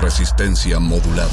Resistencia modulada.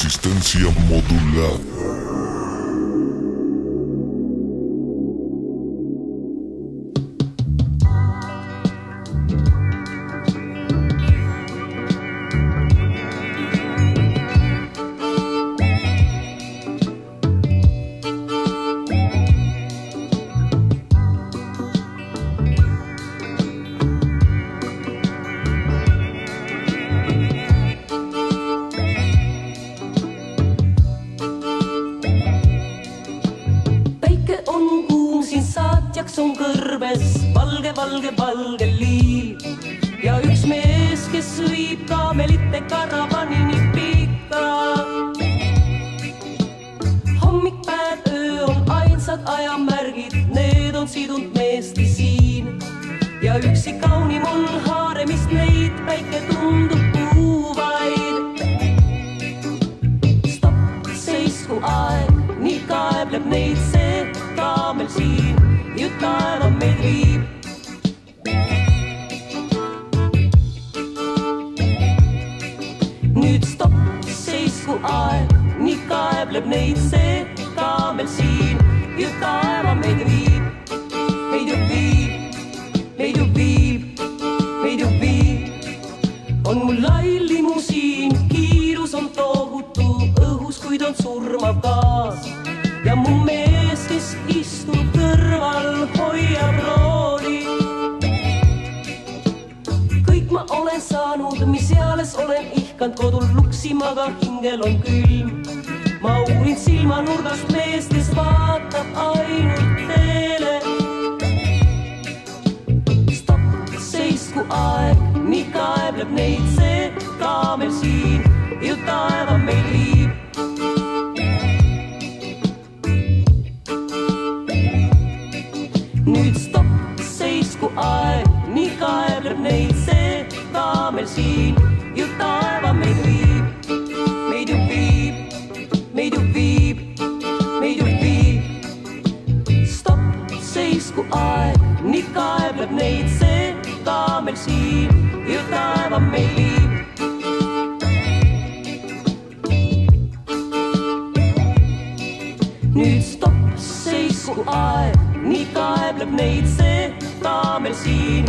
Resistencia modulada. peidupiib, peidupiib on mul lai limusiin, kiirus on tohutu õhus, kuid on surmav gaas ja mu mees, kes istub kõrval, hoiab rooli. kõik ma olen saanud, mis eales olen ihkanud kodul luksima, aga hingel on külm. ma uurin silmanurgast meest, kes vaatab ainult teele. aeg, nii kaebleb neid see kaamel siin, ju taeva meid viib. nüüd stopp, seisku aeg, nii kaebleb neid see kaamel siin, neid see ka meil siin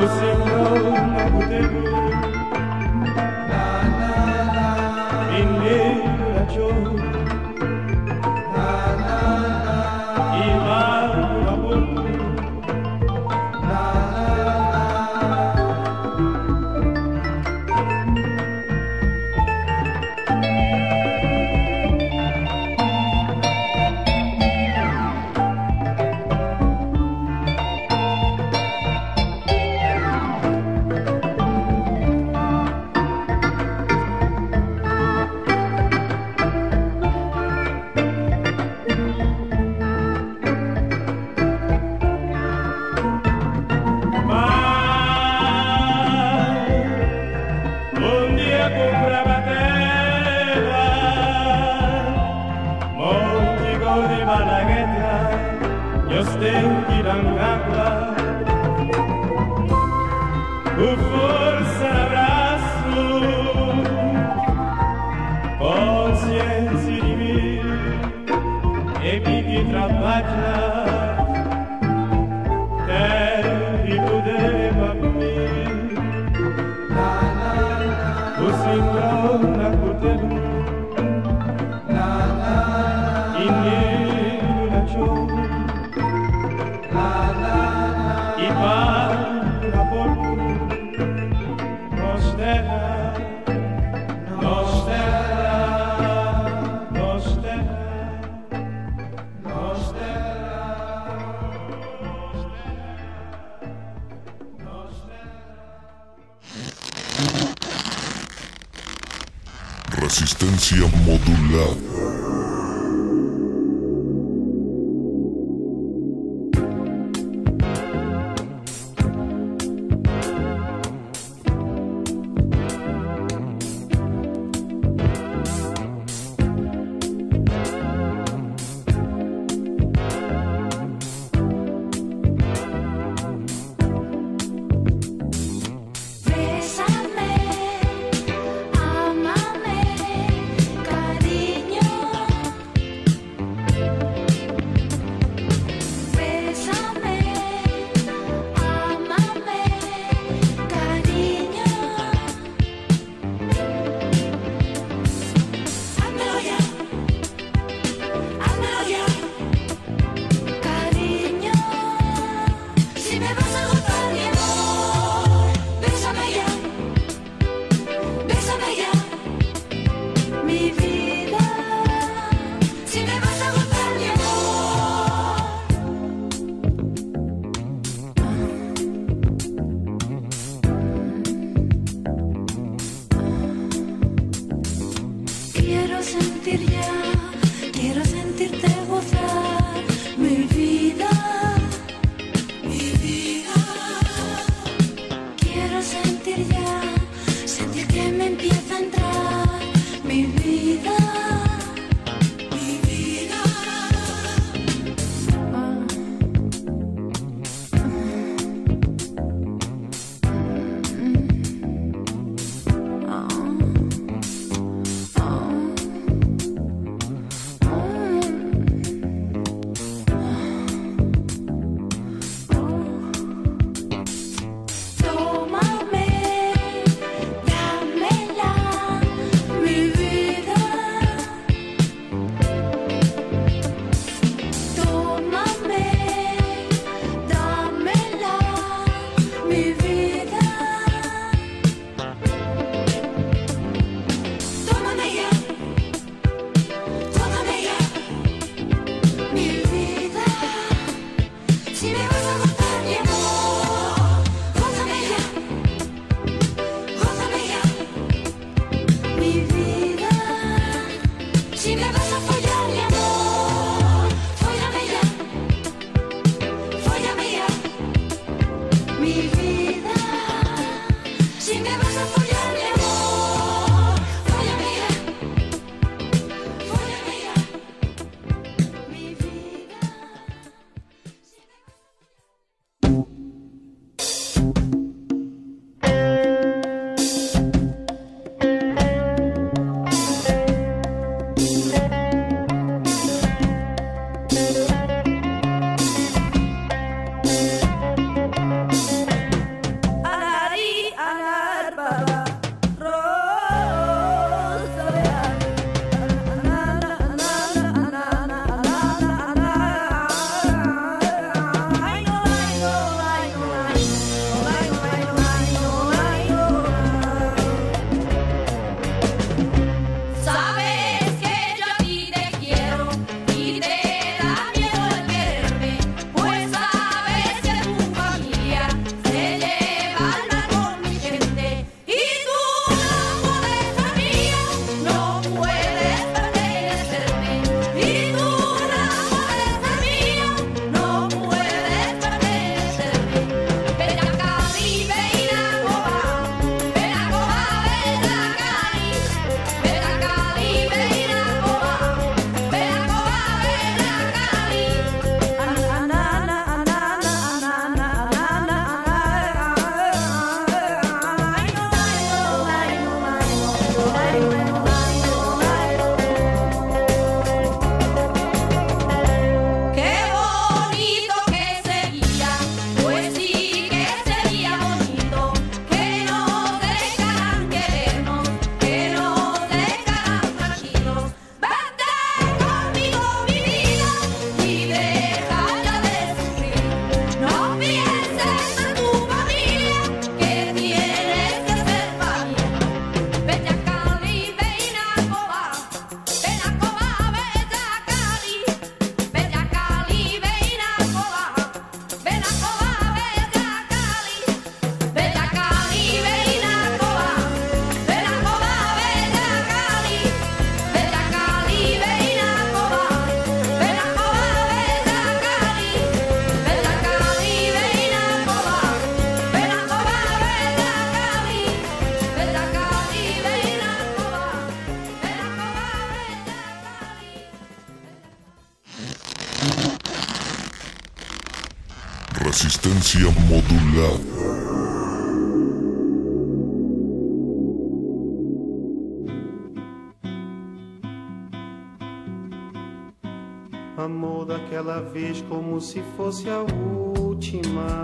O vez como se fosse a última.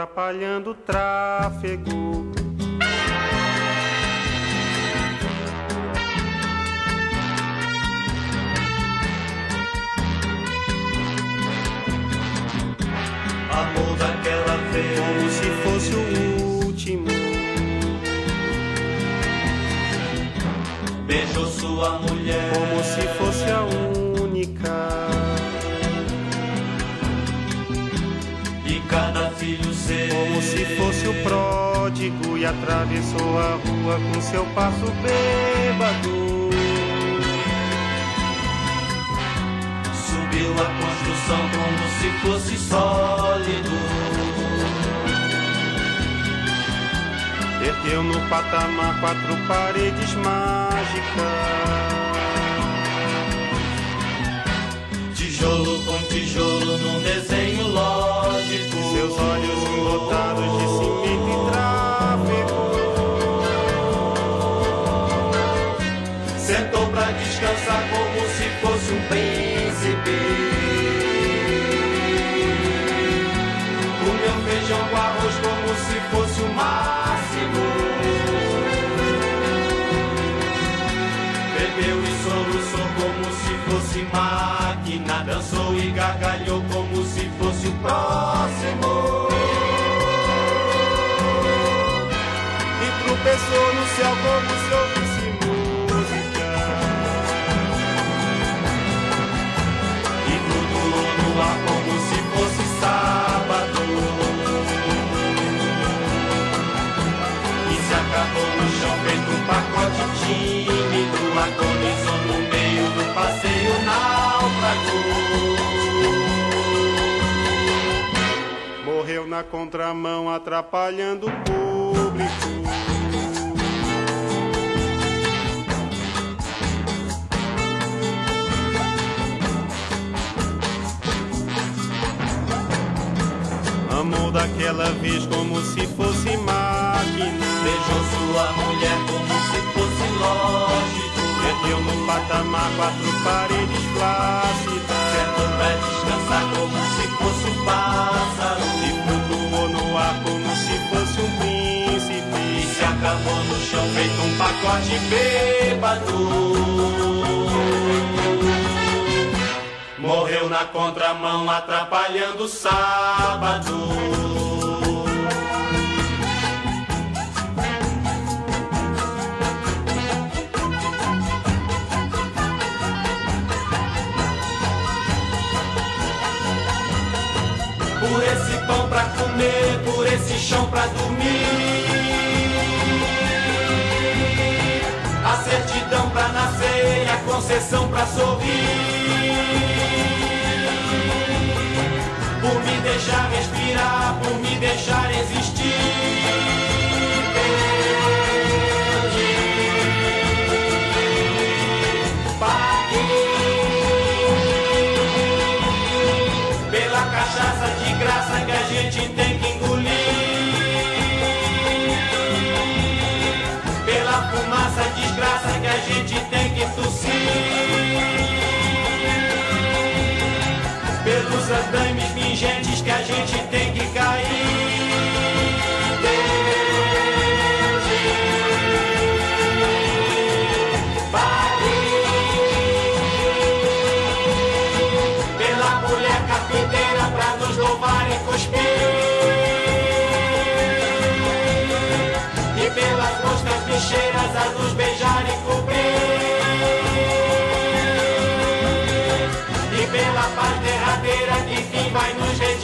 atrapalhando o tráfego. na contramão, atrapalhando o público. Amou daquela vez como se fosse máquina. Beijou sua mulher como se fosse lógico. Meteu no patamar quatro paredes plácidas. Sentou pra descansar como se fosse um bar. mão no chão feito um pacote bêbado. Morreu na contramão atrapalhando o sábado. por esse pão pra comer, por esse chão pra dormir. A concessão pra sorrir. Por me deixar respirar, por me deixar existir. Sim. Pelos andames pingentes que a derradeira que fim vai nos redimir.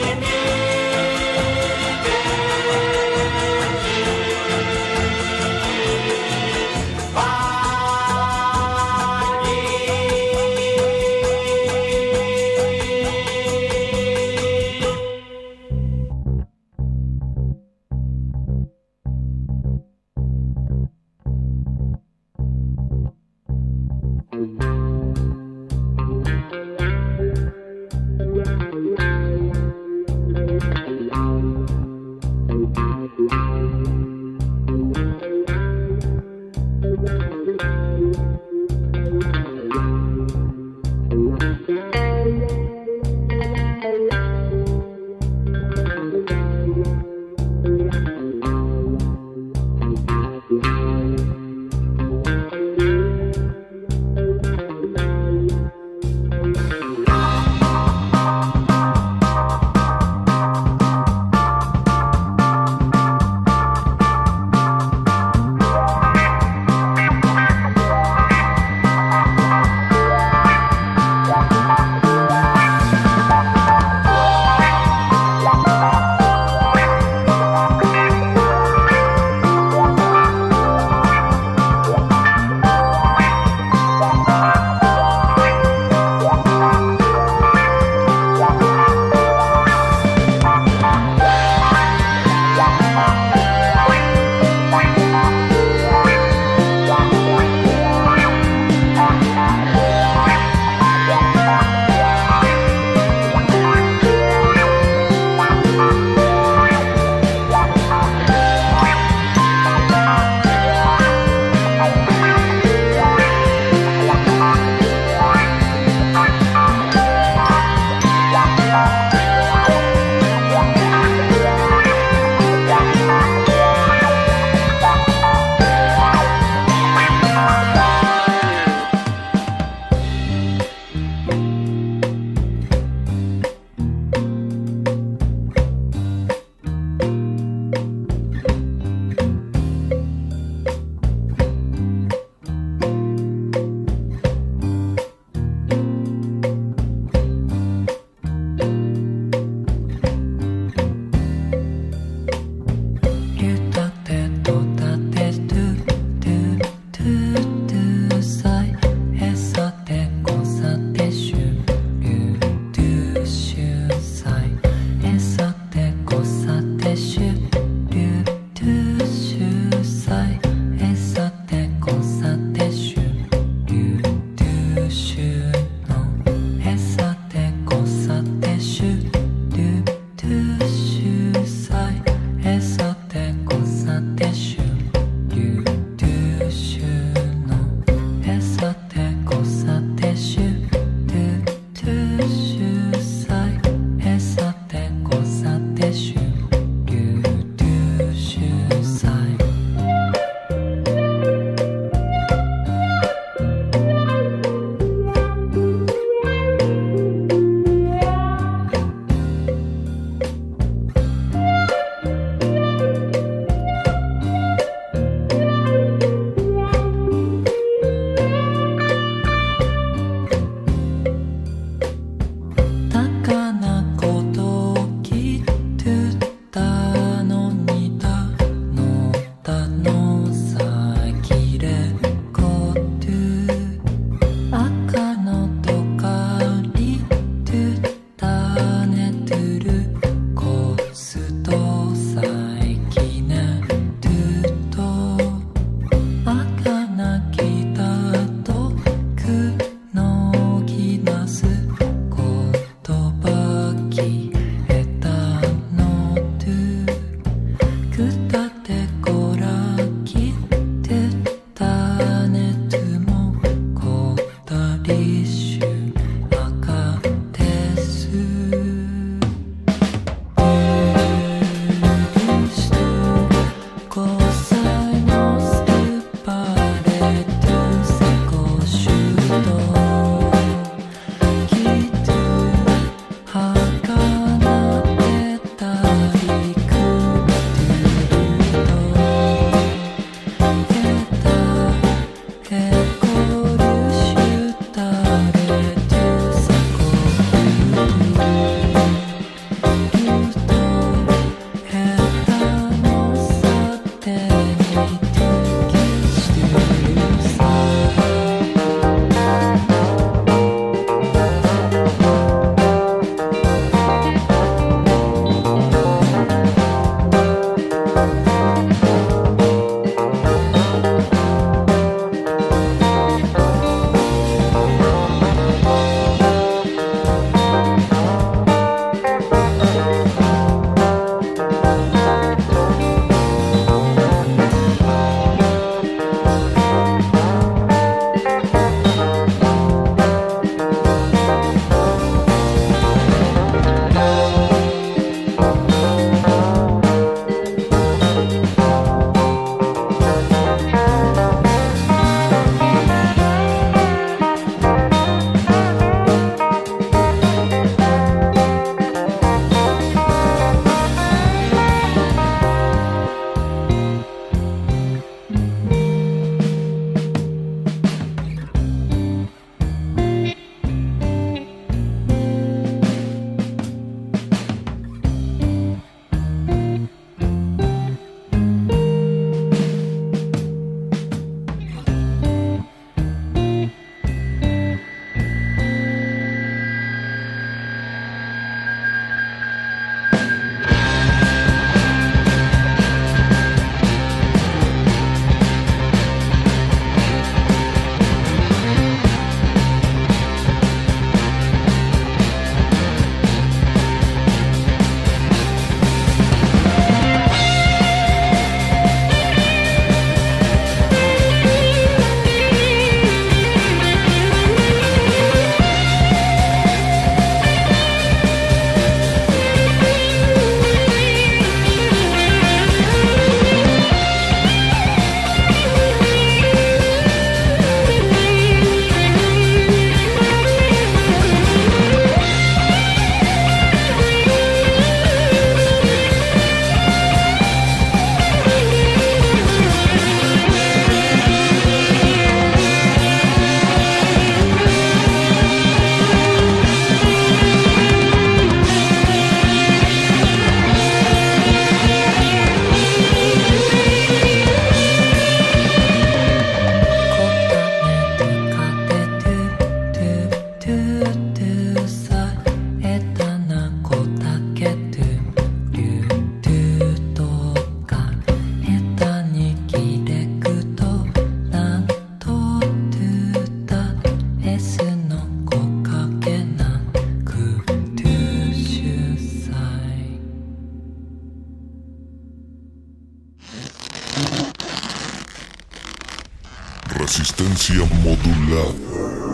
Modulada.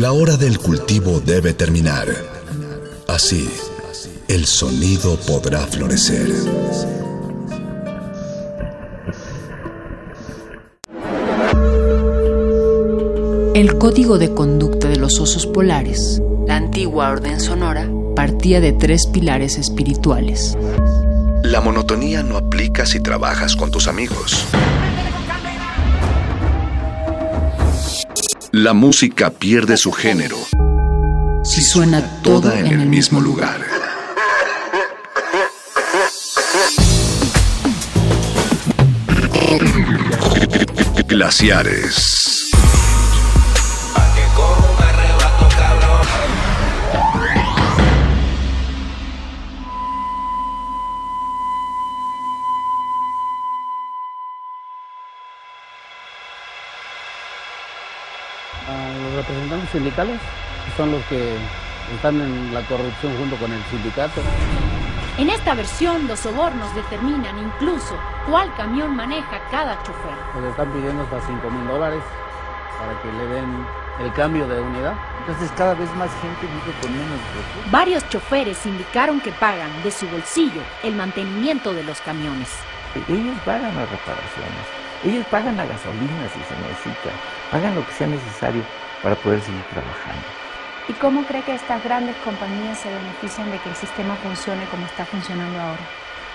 La hora del cultivo debe terminar. Así, el sonido podrá florecer. El código de conducta de los osos polares, la antigua orden sonora, partía de tres pilares espirituales. La monotonía no aplica si trabajas con tus amigos. La música pierde su género si suena toda en, el mismo lugar. Glaciares. Sindicales, son los que están en la corrupción junto con el sindicato. En esta versión, los sobornos determinan incluso cuál camión maneja cada chofer. Les están pidiendo hasta 5 mil dólares para que le den el cambio de unidad. Entonces cada vez más gente vive con menos recursos. Varios choferes indicaron que pagan de su bolsillo el mantenimiento de los camiones. Ellos pagan las reparaciones, ellos pagan la gasolina si se necesita, pagan lo que sea necesario para poder seguir trabajando. ¿Y cómo cree que estas grandes compañías se benefician de que el sistema funcione como está funcionando ahora?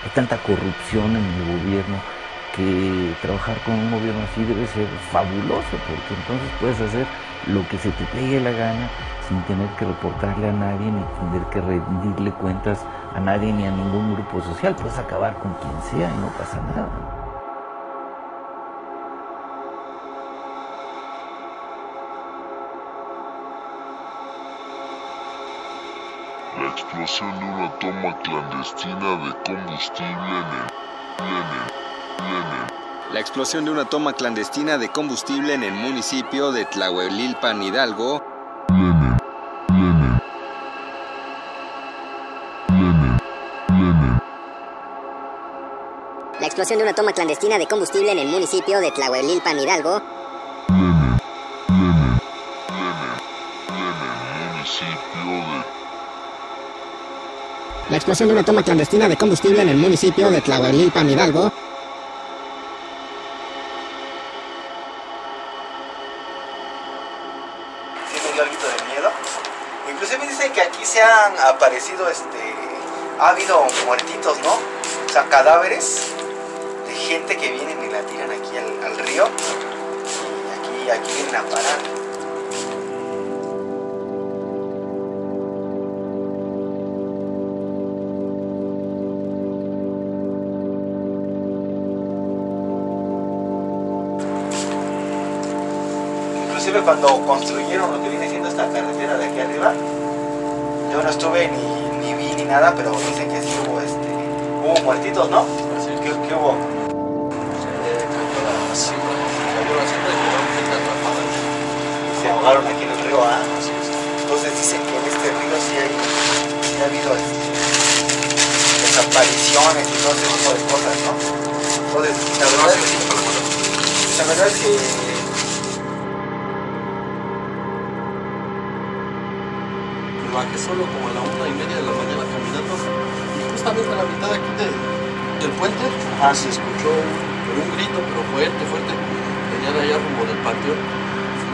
Hay tanta corrupción en el gobierno que trabajar con un gobierno así debe ser fabuloso, porque entonces puedes hacer lo que se te pegue la gana sin tener que reportarle a nadie, ni tener que rendirle cuentas a nadie ni a ningún grupo social. Puedes acabar con quien sea y no pasa nada. Explosión de una toma clandestina de combustible en el, La explosión de una toma clandestina de combustible en el municipio de Tlahuelilpan, Hidalgo. La explosión de una toma clandestina de combustible en el municipio de Tlahuelilpan, Hidalgo. La explosión de una toma clandestina de combustible en el municipio de Tlahuelilpan, Hidalgo. Sí me dio algo de miedo. Inclusive dicen que aquí se han aparecido, este, ha habido muertitos, ¿no? O sea, cadáveres de gente que vienen y la tiran aquí al, al río. Y aquí, aquí vienen a parar. Cuando construyeron lo que viene siendo esta carretera de aquí arriba, yo no estuve ni, ni vi ni nada, pero dicen que sí hubo este, hubo muertitos, ¿no? ¿Qué, qué hubo? Se ahogaron aquí en el río, ¿ah? Entonces dicen que en este río sí, hay, sí ha habido este, desapariciones y todo ese tipo de cosas, ¿no? Entonces, la verdad es que, la verdad es que Solo como a la una y media de la mañana caminando y justamente a la mitad aquí de- del puente ah, se escuchó un, un grito, pero fuerte, fuerte. Venía de allá rumbo del panteón.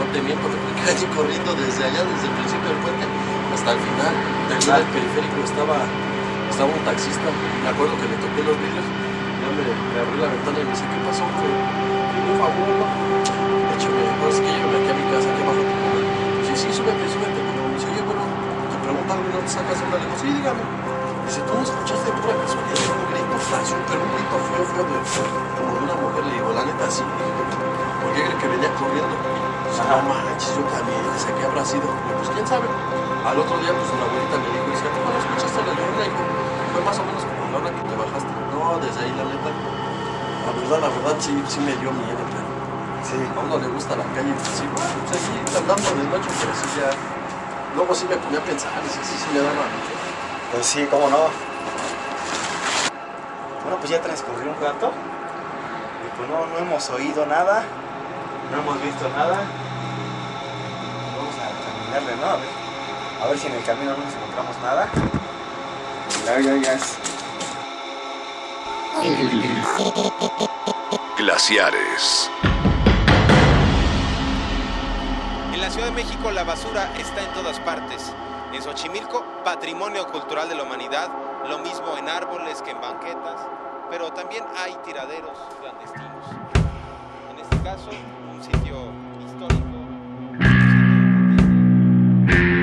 No te miento, me corriendo desde allá, desde el principio del puente hasta el final. Del lado del periférico estaba, estaba un taxista. Me acuerdo que le toqué los vidrios. Ya me, me abrió la ventana y me dice, ¿qué pasó? Que un favor, ¿no? De hecho, me dijo, es que llévame aquí a mi casa, aquí abajo. Sí, sí, súbete, súbete. Pregunta algo, ¿no te sacas digo, sí, dígame. Dice, ¿tú no escuchaste pura casualidad? Un grito flash, pero un grito feo, feo, de, como de una mujer. Le digo, la neta, sí. ¿Por qué cree que venía corriendo? No manches, yo también, dice, ¿qué habrá sido? Pues quién sabe. Al otro día, pues la abuelita me dijo, dice, ¿cómo no escuchaste la llorona? Y dijo, fue más o menos como la hora que te bajaste. No, desde ahí, la neta, la verdad, la verdad, sí, sí me dio miedo, pero sí. a uno le gusta la calle, pues sí, bueno, pues aquí andando de noche, pero sí ya, luego sí me ponía a pensar, y sí, sí, sí me daba. Pues sí, cómo no. Bueno, pues ya transcurrió un rato. Y pues no, no hemos oído nada. No hemos visto nada. Vamos a caminarle, ¿no? A ver, a ver si en el camino no nos encontramos nada. Ya, ya, ya es. Glaciares. Ciudad de México la basura está en todas partes. En Xochimilco, patrimonio cultural de la humanidad, lo mismo en árboles que en banquetas, pero también hay tiraderos clandestinos. En este caso, un sitio histórico. Será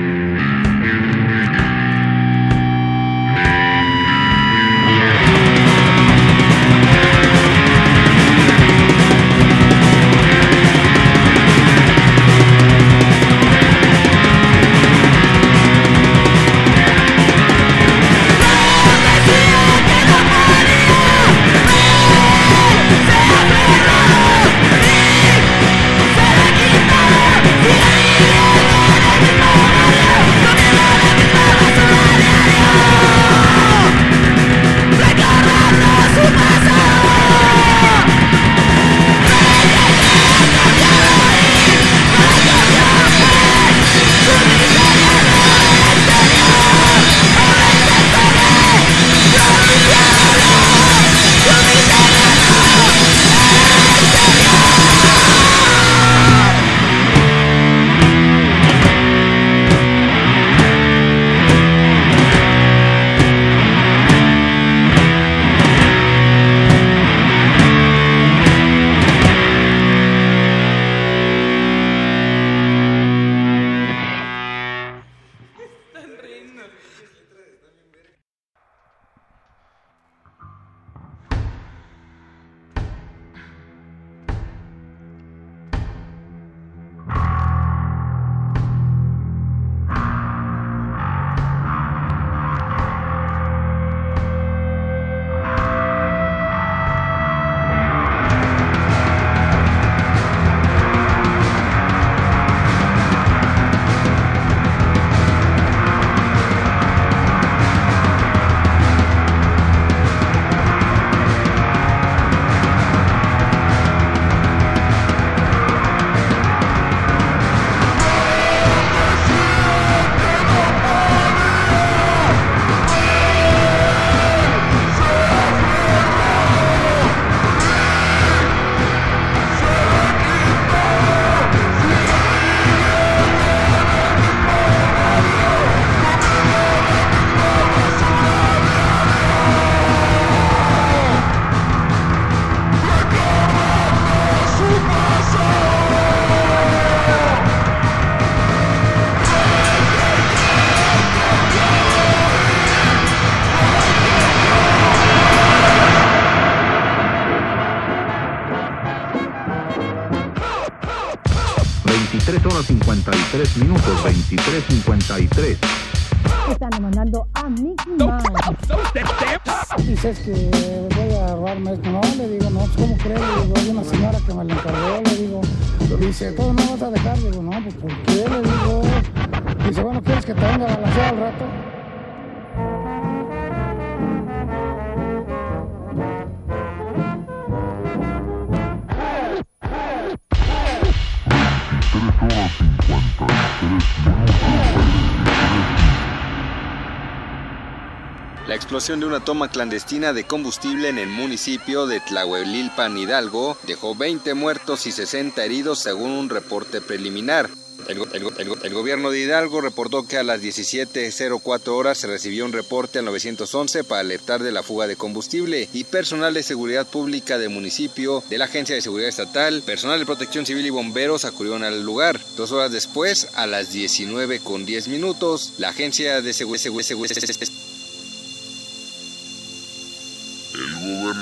De una toma clandestina de combustible en el municipio de Tlahuelilpan, Hidalgo, dejó 20 muertos y 60 heridos según un reporte preliminar. El, el el el gobierno de Hidalgo reportó que a las 17.04 horas se recibió un reporte al 911 para alertar de la fuga de combustible y personal de seguridad pública del municipio, de la Agencia de Seguridad Estatal, personal de protección civil y bomberos acudieron al lugar. Dos horas después, a las 19.10 minutos, la Agencia de Seguridad El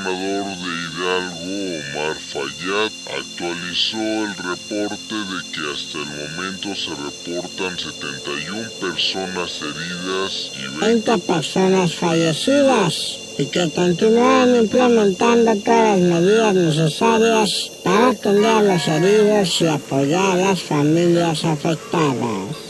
gobernador de Hidalgo, Omar Fayad, actualizó el reporte de que hasta el momento se reportan 71 personas heridas y 20 personas fallecidas y que continúan implementando todas las medidas necesarias para atender a los heridos y apoyar a las familias afectadas.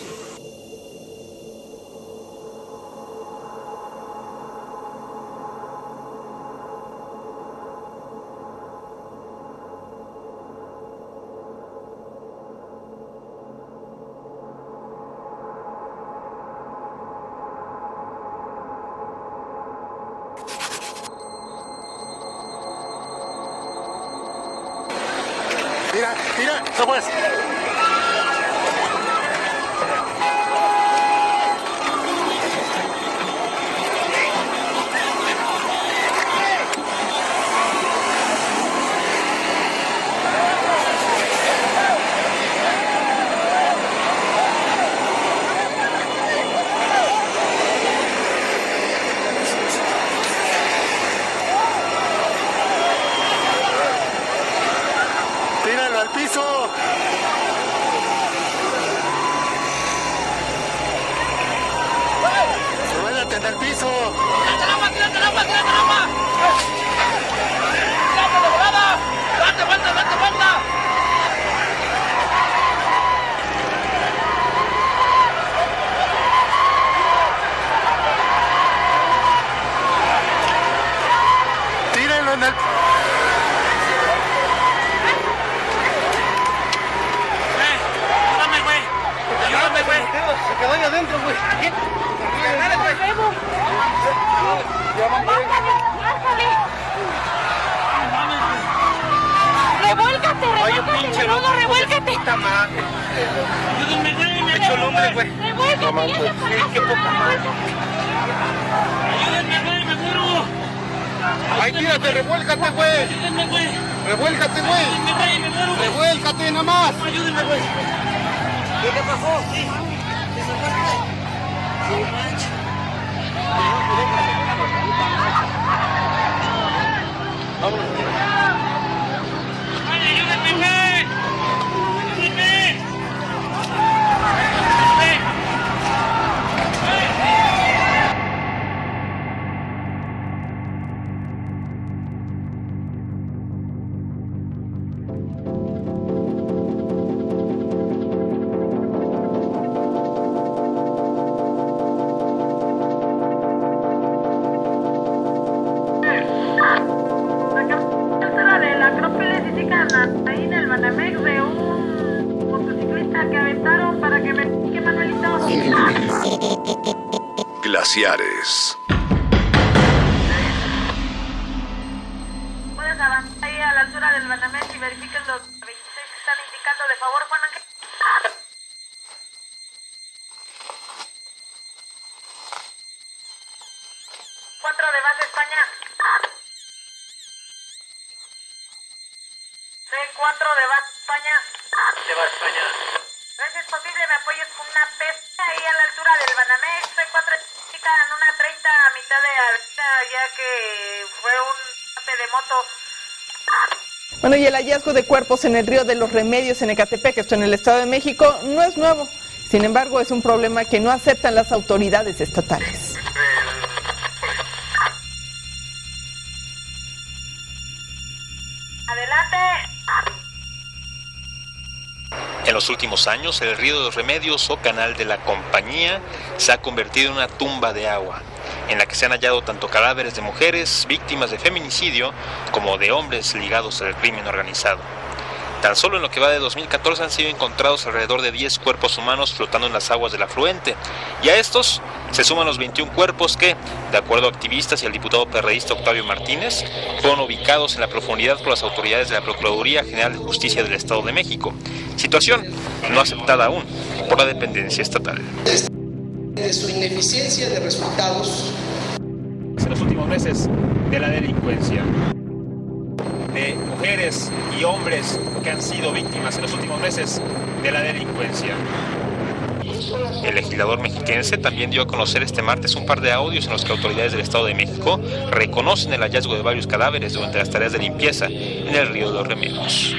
Hallazgo de cuerpos en el río de los Remedios en Ecatepec, esto en el Estado de México, no es nuevo. Sin embargo, es un problema que no aceptan las autoridades estatales. Adelante. En los últimos años, el río de los Remedios o canal de la compañía se ha convertido en una tumba de agua, en la que se han hallado tanto cadáveres de mujeres víctimas de feminicidio como de hombres ligados al crimen organizado. Tan solo en lo que va de 2014 han sido encontrados alrededor de 10 cuerpos humanos flotando en las aguas del afluente, y a estos se suman los 21 cuerpos que, de acuerdo a activistas y al diputado perredista Octavio Martínez, fueron ubicados en la profundidad por las autoridades de la Procuraduría General de Justicia del Estado de México, situación no aceptada aún por la dependencia estatal. Ineficiencia de resultados. En los últimos meses de la delincuencia de mujeres y hombres que han sido víctimas en los últimos meses de la delincuencia. El legislador mexiquense también dio a conocer este martes un par de audios en los que autoridades del Estado de México reconocen el hallazgo de varios cadáveres durante las tareas de limpieza en el río de los Remedios.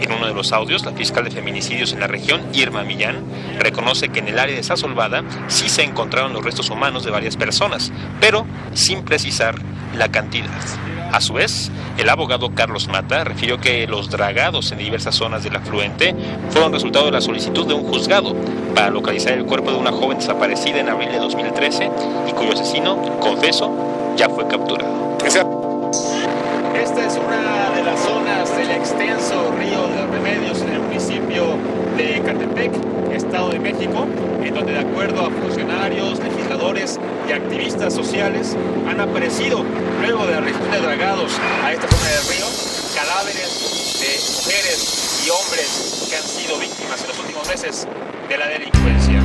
En uno de los audios, la fiscal de feminicidios en la región, Irma Millán, reconoce que en el área de Sasolvada sí se encontraron los restos humanos de varias personas, pero sin precisar la cantidad. A su vez, el abogado Carlos Mata refirió que los dragados en diversas zonas del afluente fueron resultado de la solicitud de un juzgado para localizar el cuerpo de una joven desaparecida en abril de 2013 y cuyo asesino, confeso, ya fue capturado. Esta es una de las zonas del extenso río de Remedios en el municipio de Catepec, Estado de México, en donde de acuerdo a funcionarios, legisladores y activistas sociales han aparecido, luego de la región de dragados a esta zona del río, cadáveres de mujeres y hombres que han sido víctimas en los últimos meses de la delincuencia.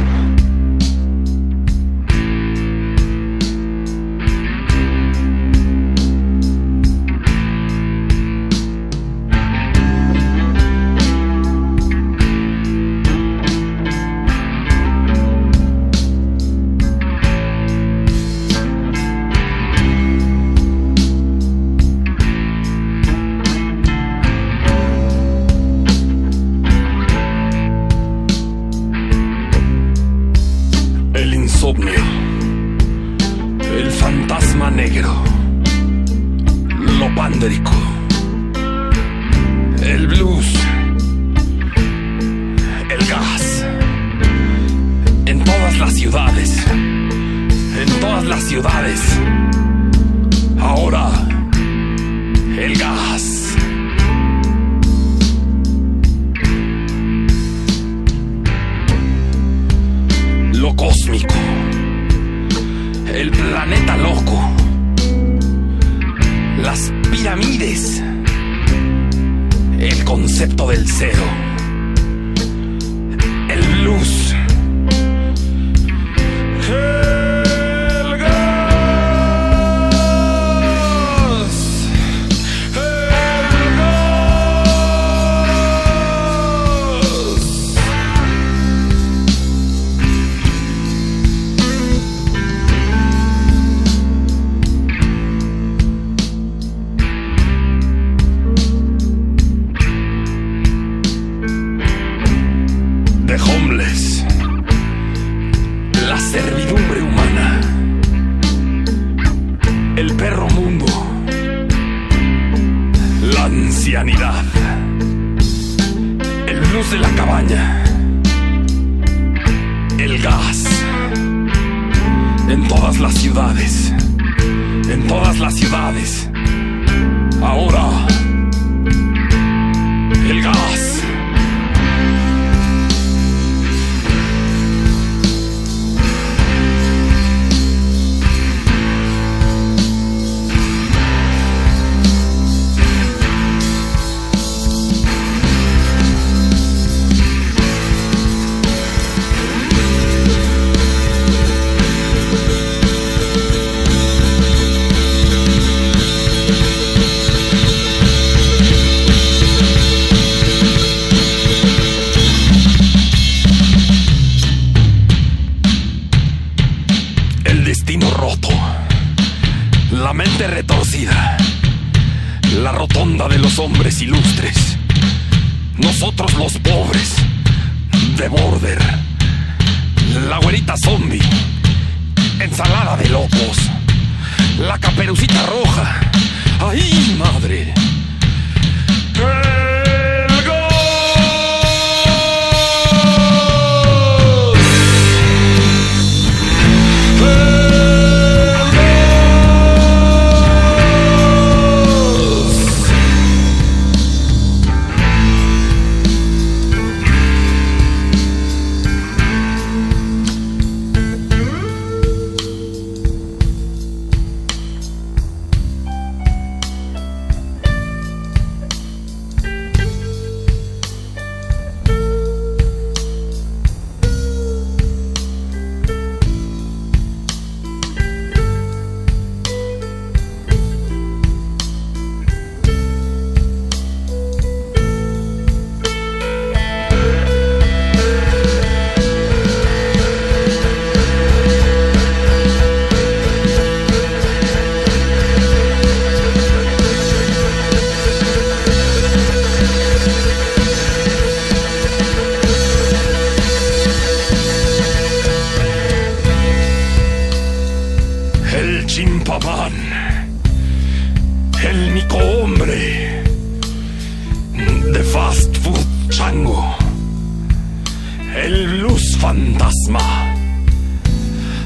Fantasma.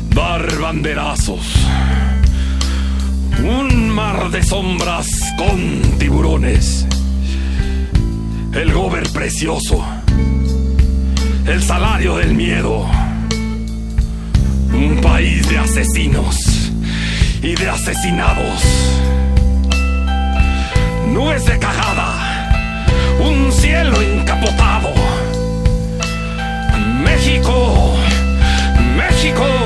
Dar banderazos. Un mar de sombras con tiburones. El gober precioso. El salario del miedo. Un país de asesinos y de asesinados. Nubes de cagada, un cielo encapotado. México, México.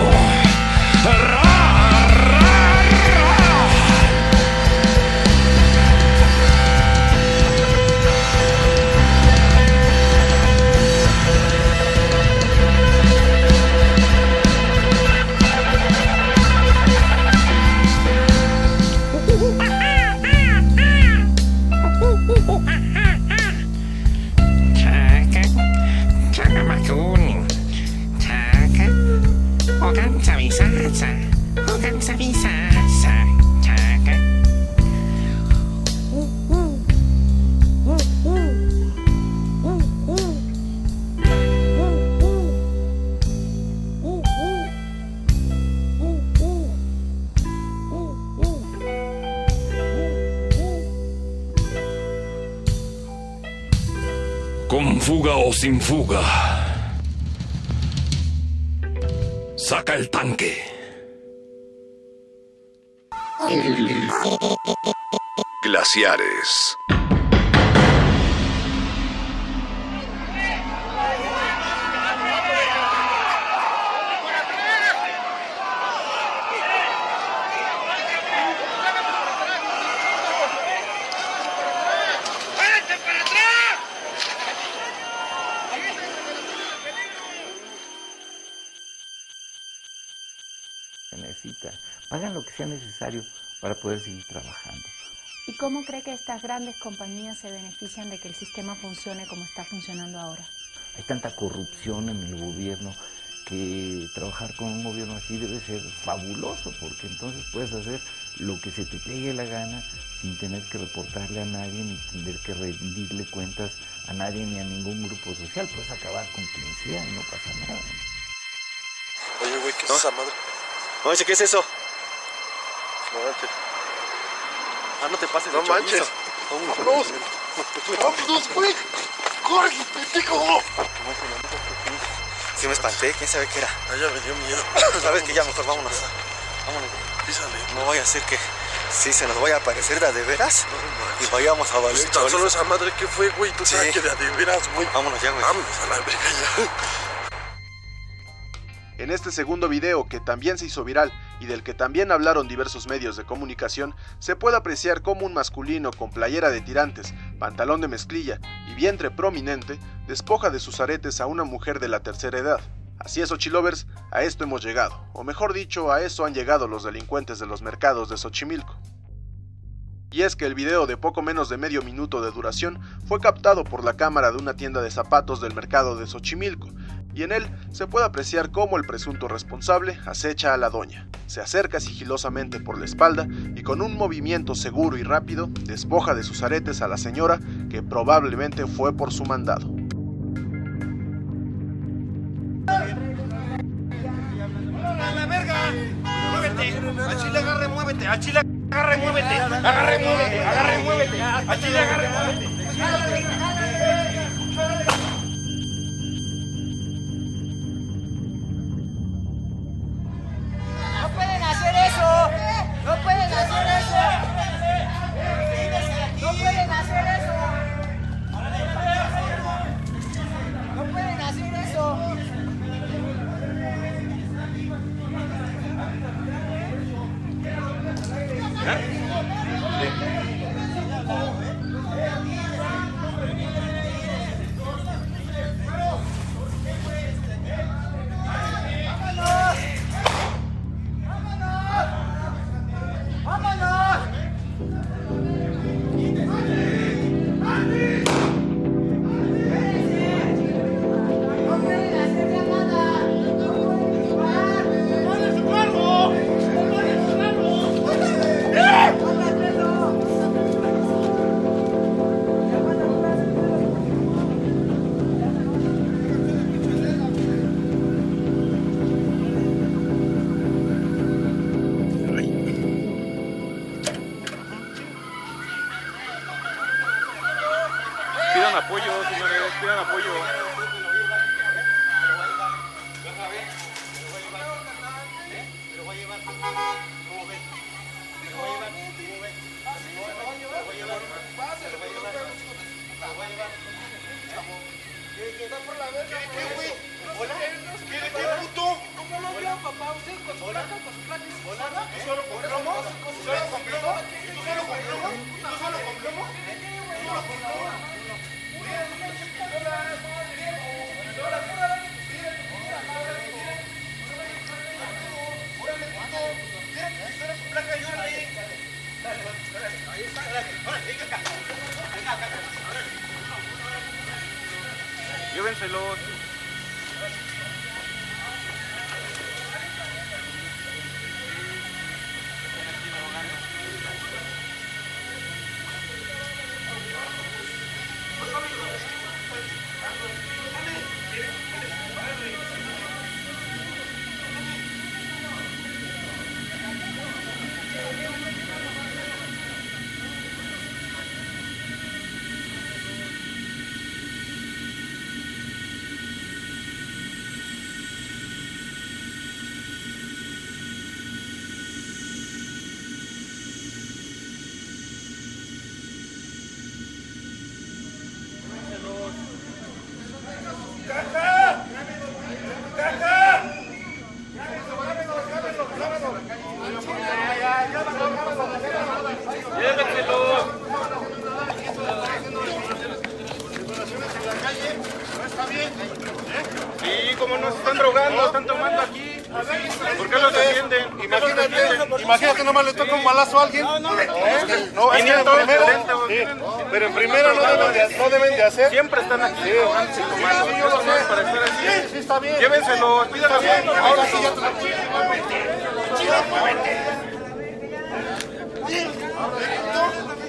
Sin fuga. Saca el tanque. Glaciares. Necesario para poder seguir trabajando. ¿Y cómo cree que estas grandes compañías se benefician de que el sistema funcione como está funcionando ahora? Hay tanta corrupción en el gobierno que trabajar con un gobierno así debe ser fabuloso, porque entonces puedes hacer lo que se te pegue la gana sin tener que reportarle a nadie, ni tener que rendirle cuentas a nadie ni a ningún grupo social. Puedes acabar con quien sea y no pasa nada. Oye, güey, ¿qué es esa madre? Oye, ¿qué es eso? No manches. Ah, no te pases No de manches. chorizo. ¡Vámonos! ¡Vámonos, güey! ¡Corre, pendejo! Sí me espanté, quién sabe qué era. Ah, ya me dio miedo. Sabes que ya mejor vámonos. Vámonos. Písale. No vaya a ser que sí se nos vaya a aparecer de a de veras y vayamos a valer Pues tan solo esa madre que fue, güey. Tú sabes que de a de veras, güey. Vámonos ya, güey. Vámonos a la verga ya. En este segundo video, que también se hizo viral y del que también hablaron diversos medios de comunicación, se puede apreciar cómo un masculino con playera de tirantes, pantalón de mezclilla y vientre prominente despoja de sus aretes a una mujer de la tercera edad. Así es, Ochilovers, a esto hemos llegado, o mejor dicho, a eso han llegado los delincuentes de los mercados de Xochimilco. Y es que el video de poco menos de medio minuto de duración fue captado por la cámara de una tienda de zapatos del mercado de Xochimilco, y en él se puede apreciar cómo el presunto responsable acecha a la doña, se acerca sigilosamente por la espalda y con un movimiento seguro y rápido despoja de sus aretes a la señora que probablemente fue por su mandado. ¡A la verga! ¡Muévete! ¡A Chile agarre, muévete! ¡A Chile agarre, muévete! ¡Agarre, muévete! ¡Agarre, muévete! ¡A Chile agarre, muévete! ¡No pueden hacer eso! ¡No pueden hacer eso! ¡No pueden hacer eso! ¡Vámonos! Un balazo a alguien. No, no, no, es que en 500, primera, 70, sí, pero en primera no deben de, no deben de hacer. Siempre están aquí tomando. Sí, yo lo no es sé. para estar así. Sí, sí, está bien. Llévenselos, pidan Está bien, ahora sí ya te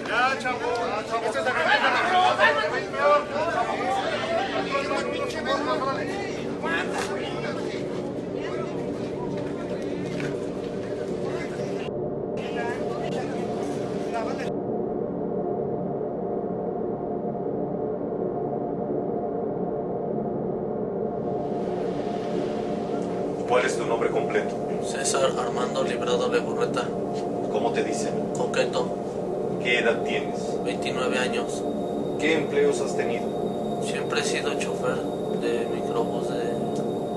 Ya, chavo. Este es de ¿Cuál es tu nombre completo? César Armando Librado Legurreta, ¿Cómo te dicen? Coqueto, ¿Qué edad tienes? 29 años. ¿Qué empleos has tenido? Siempre he sido chofer de microbús de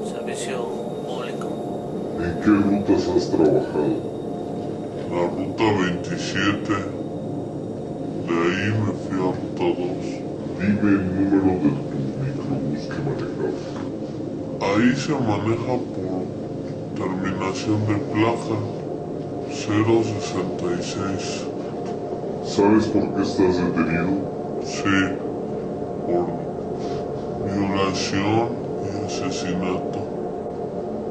servicio público. ¿En qué rutas has trabajado? La ruta 27. De ahí me fui a ruta 2. Dime el número de tu microbús que manejabas. Ahí se maneja por terminación de placa 066. ¿Sabes por qué estás detenido? Sí, por violación y asesinato.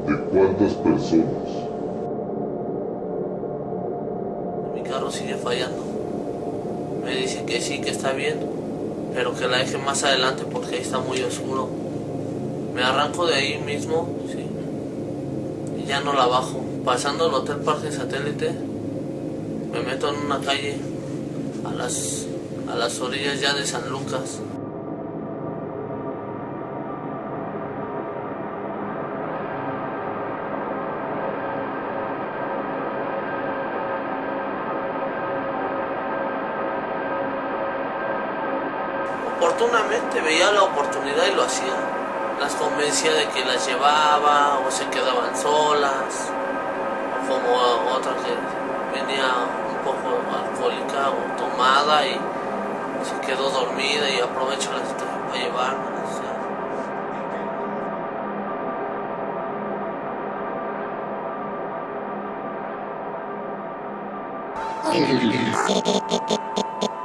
¿De cuántas personas? Mi carro sigue fallando. Me dice que sí, que está bien, pero que la deje más adelante porque ahí está muy oscuro. Me arranco de ahí mismo, sí, y ya no la bajo. Pasando el Hotel Parque Satélite, me meto en una calle a las orillas ya de San Lucas. Oportunamente veía la oportunidad y lo hacía. Las convencía de que las llevaba o se quedaban solas, o como otra que venía un poco alcohólica o tomada y se quedó dormida y aprovecho la situación para llevarme.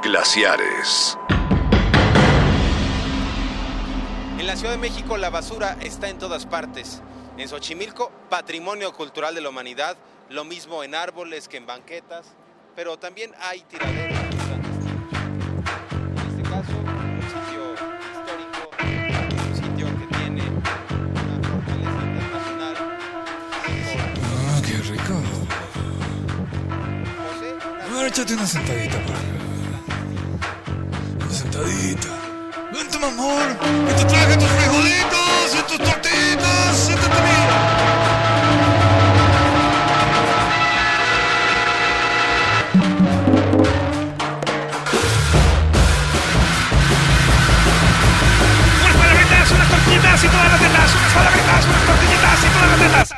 Glaciares. En la Ciudad de México la basura está en todas partes. En Xochimilco, patrimonio cultural de la humanidad, lo mismo en árboles que en banquetas, pero también hay tiraderos. En este caso, un sitio histórico, un sitio que tiene una fortaleza internacional. Ah, qué rico. A ver, échate una sentadita por acá. Una sentadita. Vente, mi amor. Y te traje tus frijolitos y tus tortitas. Siéntate bien. Y todas las tetas. Unas palabritas, unas tortillitas y todas las tetas.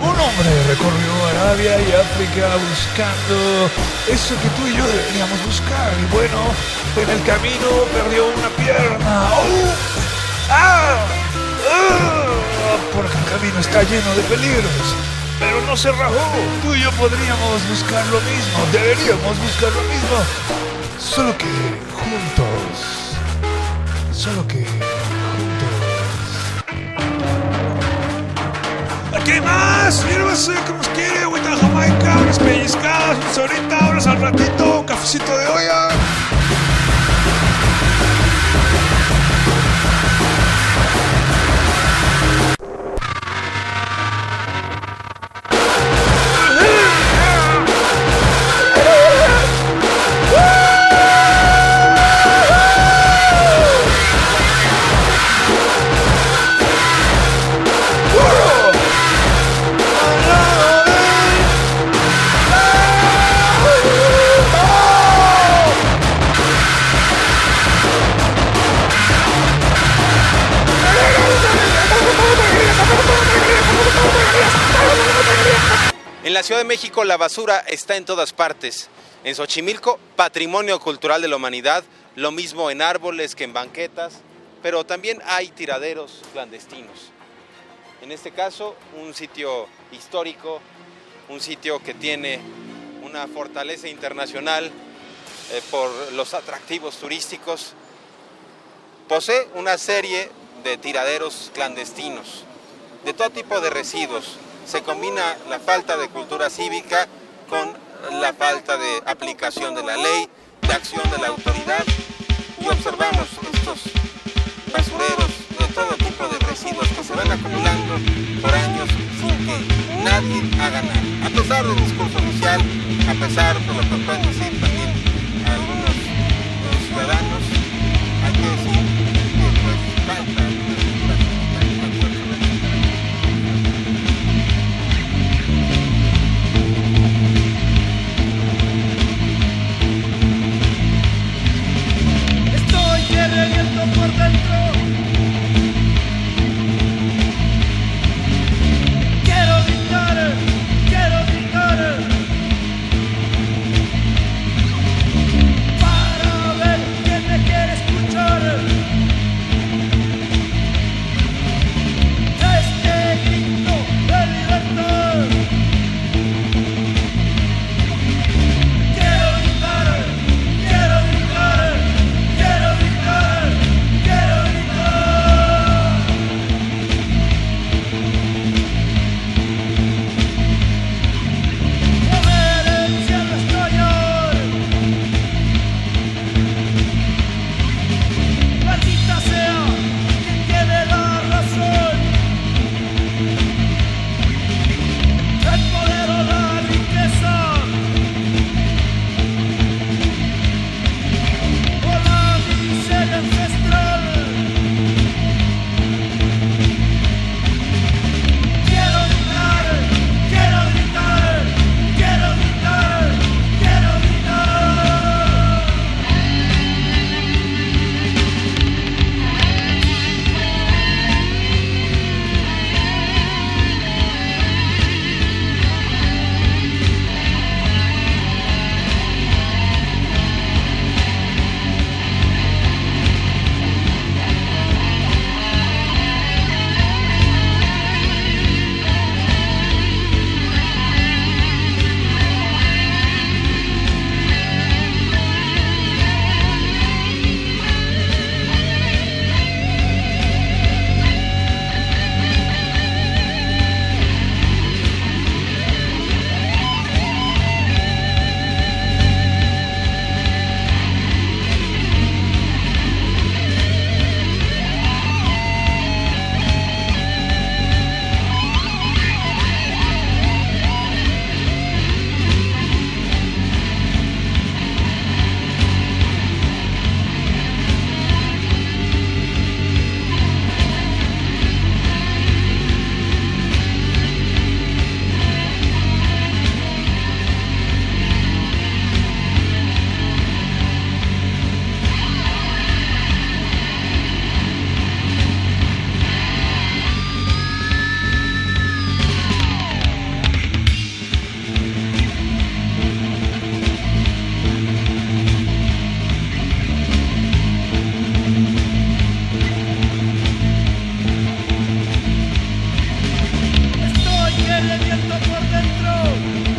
Un hombre recorrió Arabia y África buscando eso que tú y yo deberíamos buscar. Y bueno, en el camino perdió una pierna. ¡Oh! ¡Ah! ¡Ah! El camino está lleno de peligros. Pero no se rajó. Tú y yo podríamos buscar lo mismo. Deberíamos buscar lo mismo. Solo que juntos. Solo que ¿Qué más? Sírvase como os quiere, agüita jamaica, unas pellizcadas, unas ahorita, unas al ratito, cafecito de olla. La Ciudad de México la basura está en todas partes. En Xochimilco, patrimonio cultural de la humanidad, lo mismo en árboles que en banquetas, pero también hay tiraderos clandestinos. En este caso, un sitio histórico, un sitio que tiene una fortaleza internacional eh, por los atractivos turísticos, posee una serie de tiraderos clandestinos, de todo tipo de residuos. Se combina la falta de cultura cívica con la falta de aplicación de la ley, de acción de la autoridad y observamos estos basureros de todo tipo de residuos que se van acumulando por años sin que nadie haga nada. A pesar del discurso oficial, a pesar de lo que pueden decir también algunos ciudadanos, el viento por dentro.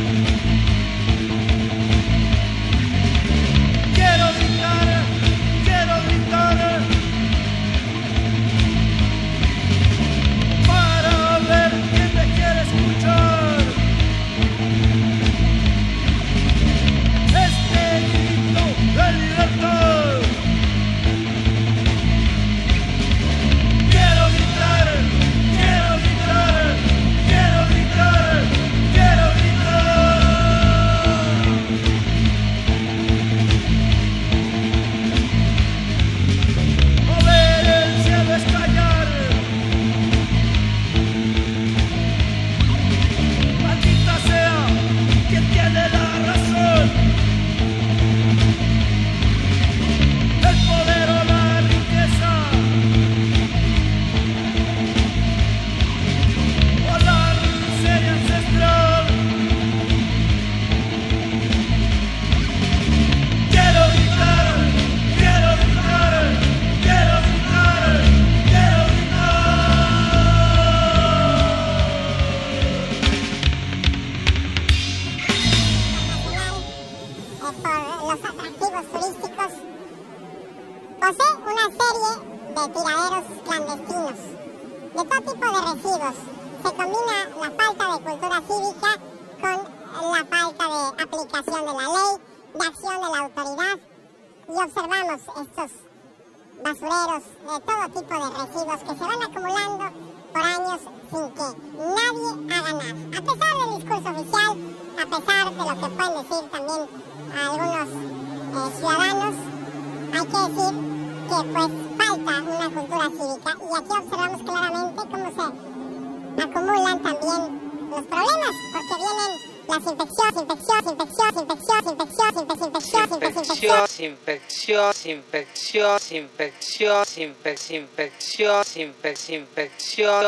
infección, infección, infección, infección, infección, infección.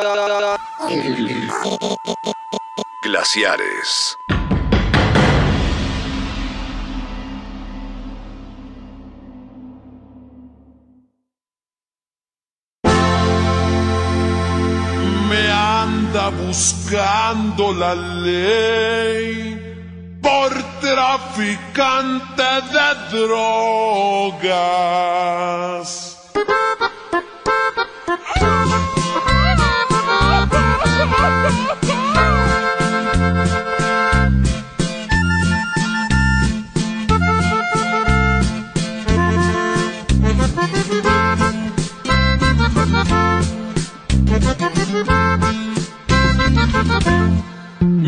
Glaciares. Me anda buscando la ley por traficante de drogas.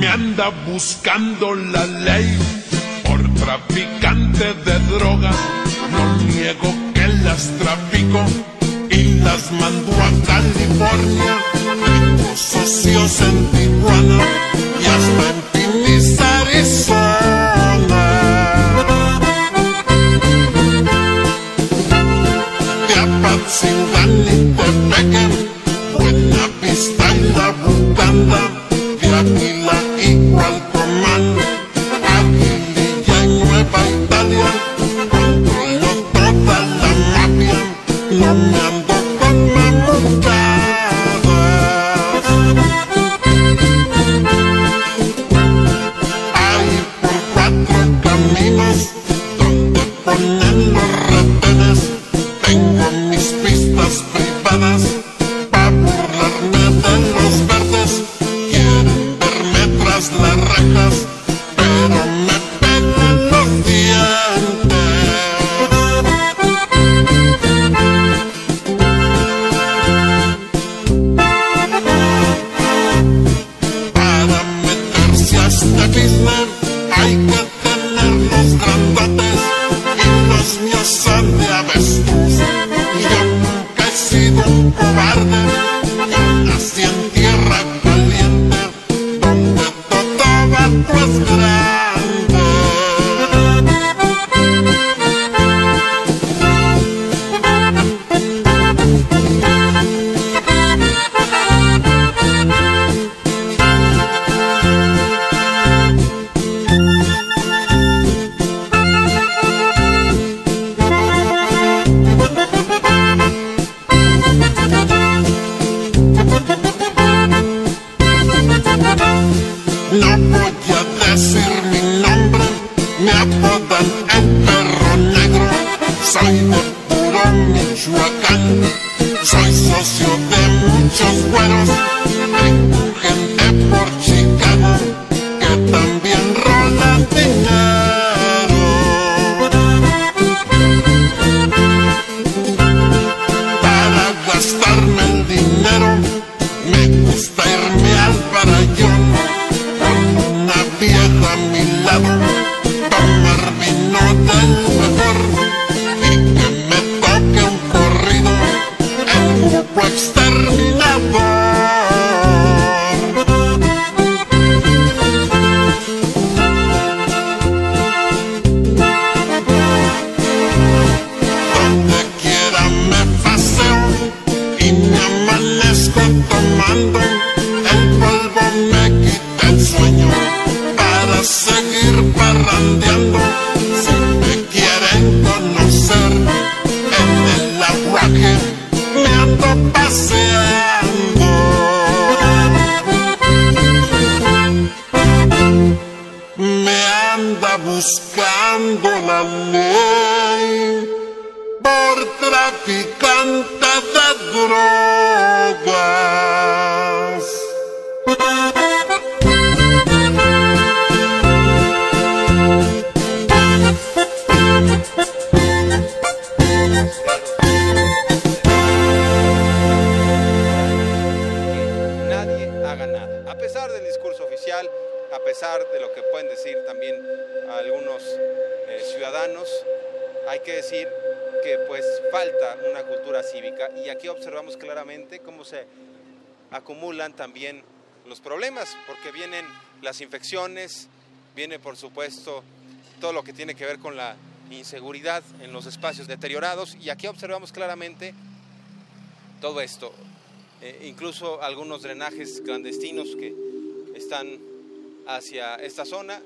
Me anda buscando la ley por traficante de drogas. No niego que las trafico y las mando a California. Tengo socios en Tijuana y hasta en también los problemas, porque vienen las infecciones, viene por supuesto todo lo que tiene que ver con la inseguridad en los espacios deteriorados y aquí observamos claramente todo esto, eh, incluso algunos drenajes clandestinos que están hacia esta zona,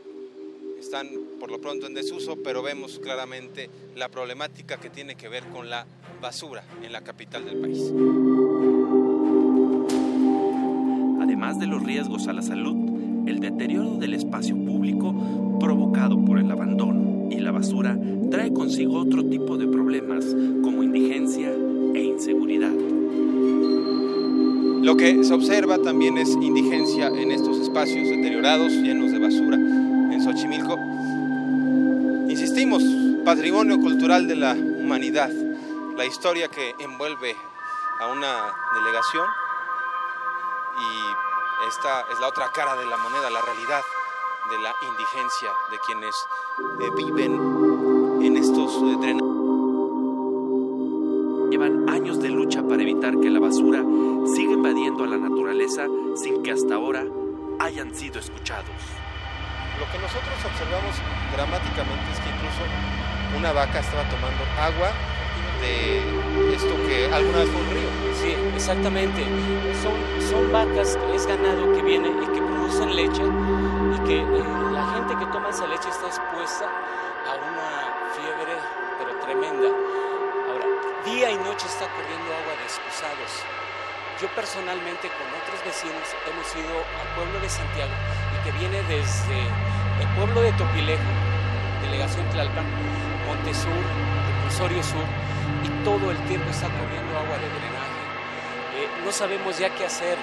están por lo pronto en desuso, pero vemos claramente la problemática que tiene que ver con la basura en la capital del país. Además de los riesgos a la salud, el deterioro del espacio público provocado por el abandono y la basura trae consigo otro tipo de problemas como indigencia e inseguridad. Lo que se observa también es indigencia en estos espacios deteriorados, llenos de basura en Xochimilco. Insistimos, patrimonio cultural de la humanidad, la historia que envuelve a una delegación y esta es la otra cara de la moneda, la realidad de la indigencia de quienes eh, viven en estos eh, drenajes. Llevan años de lucha para evitar que la basura siga invadiendo a la naturaleza sin que hasta ahora hayan sido escuchados. Lo que nosotros observamos dramáticamente es que incluso una vaca estaba tomando agua esto que alguna vez fue un río. Sí, exactamente. Son, son vacas, es ganado que viene y que producen leche y que eh, la gente que toma esa leche está expuesta a una fiebre, pero tremenda. Ahora, día y noche está corriendo agua de excusados. Yo personalmente con otros vecinos hemos ido al pueblo de Santiago y que viene desde el pueblo de Topilejo, delegación Tlalpan, Montesur, Reclusorio Sur, y todo el tiempo está corriendo agua de drenaje. Eh, no sabemos ya qué hacer.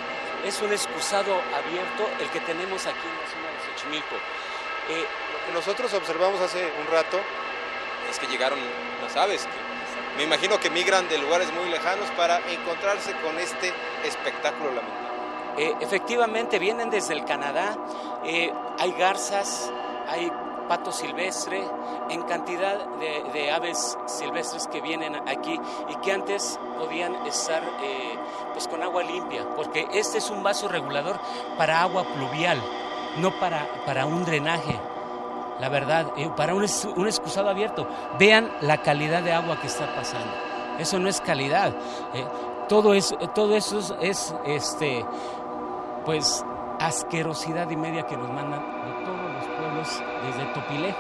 Es un excusado abierto el que tenemos aquí en la zona de Xochimilco. Eh, lo que nosotros observamos hace un rato es que llegaron las aves, que me imagino que migran de lugares muy lejanos para encontrarse con este espectáculo lamentable. Eh, efectivamente, vienen desde el Canadá, eh, hay garzas, hay pato silvestre, en cantidad de, aves silvestres que vienen aquí y que antes podían estar eh, pues con agua limpia, porque este es un vaso regulador para agua pluvial, no para, para un drenaje. La verdad, eh, para un, un excusado abierto. Vean la calidad de agua que está pasando. Eso no es calidad. Eh, todo, es, todo eso es, es este, pues asquerosidad y media que nos mandan desde Topilejo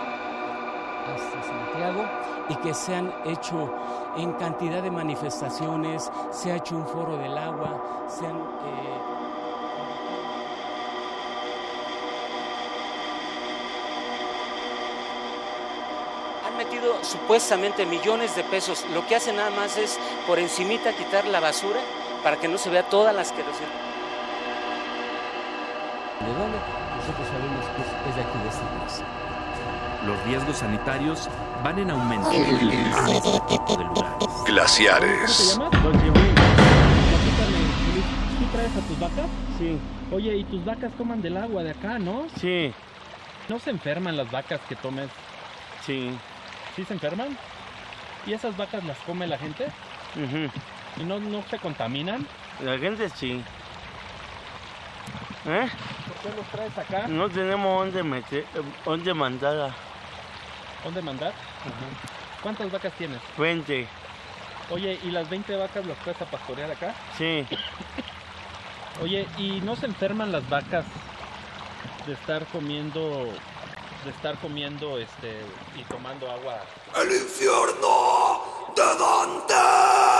hasta Santiago, y que se han hecho en cantidad de manifestaciones, se ha hecho un foro del agua, se han... Eh, metido supuestamente millones de pesos, lo que hacen nada más es por encimita quitar la basura para que no se vea toda la asquerosidad. ¿De dónde? Nosotros sabemos que es de aquí, Los riesgos sanitarios van en aumento en este tipo de lugares. Glaciares. ¿Cómo te llamas? ¿Tú traes a tus vacas? Sí. Oye, ¿y tus vacas toman del agua de acá, no? Sí. ¿No se enferman las vacas que tomes? Sí. ¿Sí se enferman? ¿Y esas vacas las come la gente? Uh ¿Y no, no se contaminan? La gente sí. ¿Eh? ¿Por qué los traes acá? No tenemos dónde meter, dónde mandar. ¿Dónde mandar? ¿Cuántas vacas tienes? 20. Oye, ¿y las 20 vacas las traes a pastorear acá? Sí. Oye, ¿y no se enferman las vacas de estar comiendo de estar comiendo este y tomando agua? El infierno de Dante.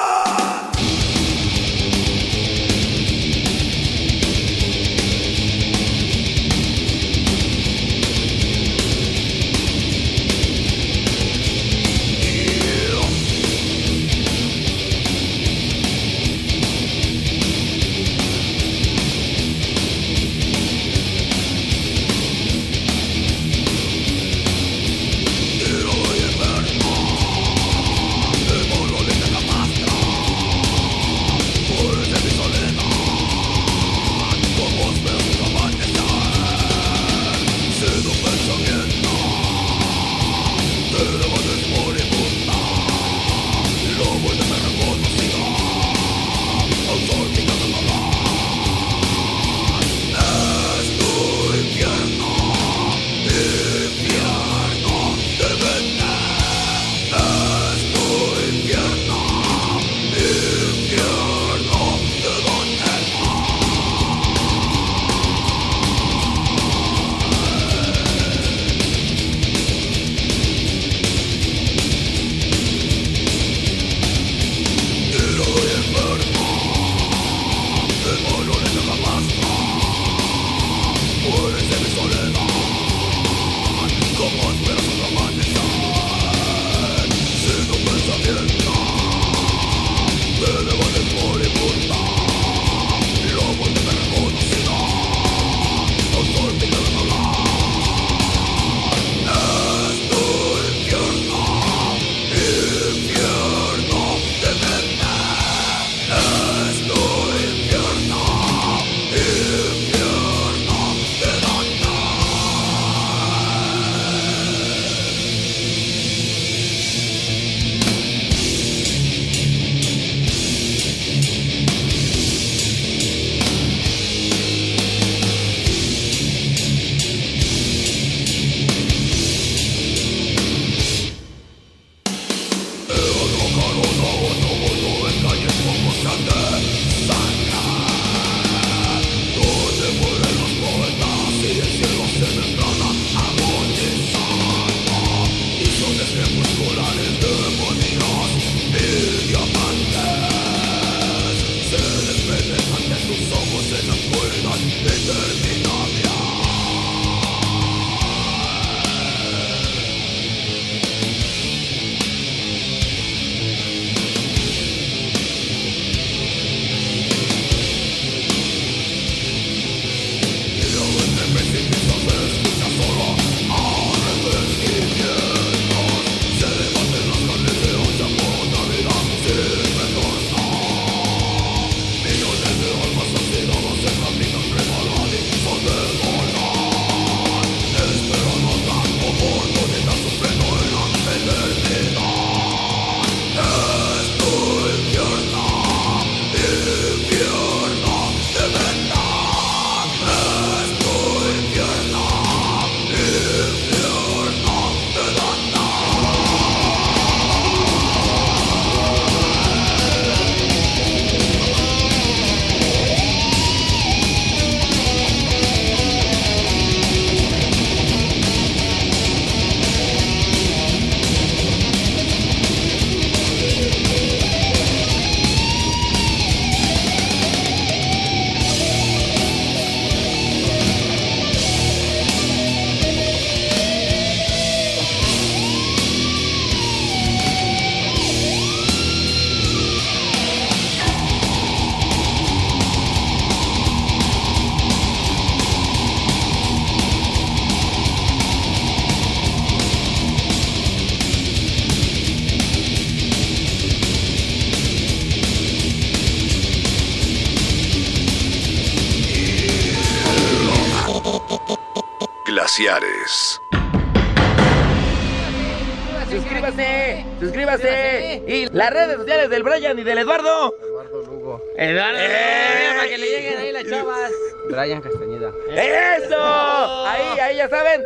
Suscríbase, suscríbase. Y las redes sociales del Brian y del Eduardo. Eduardo Lugo. Eduardo. Eh, para que le lleguen ahí las chavas. Brian Castañeda. ¡Eso! Ahí, ahí ya saben.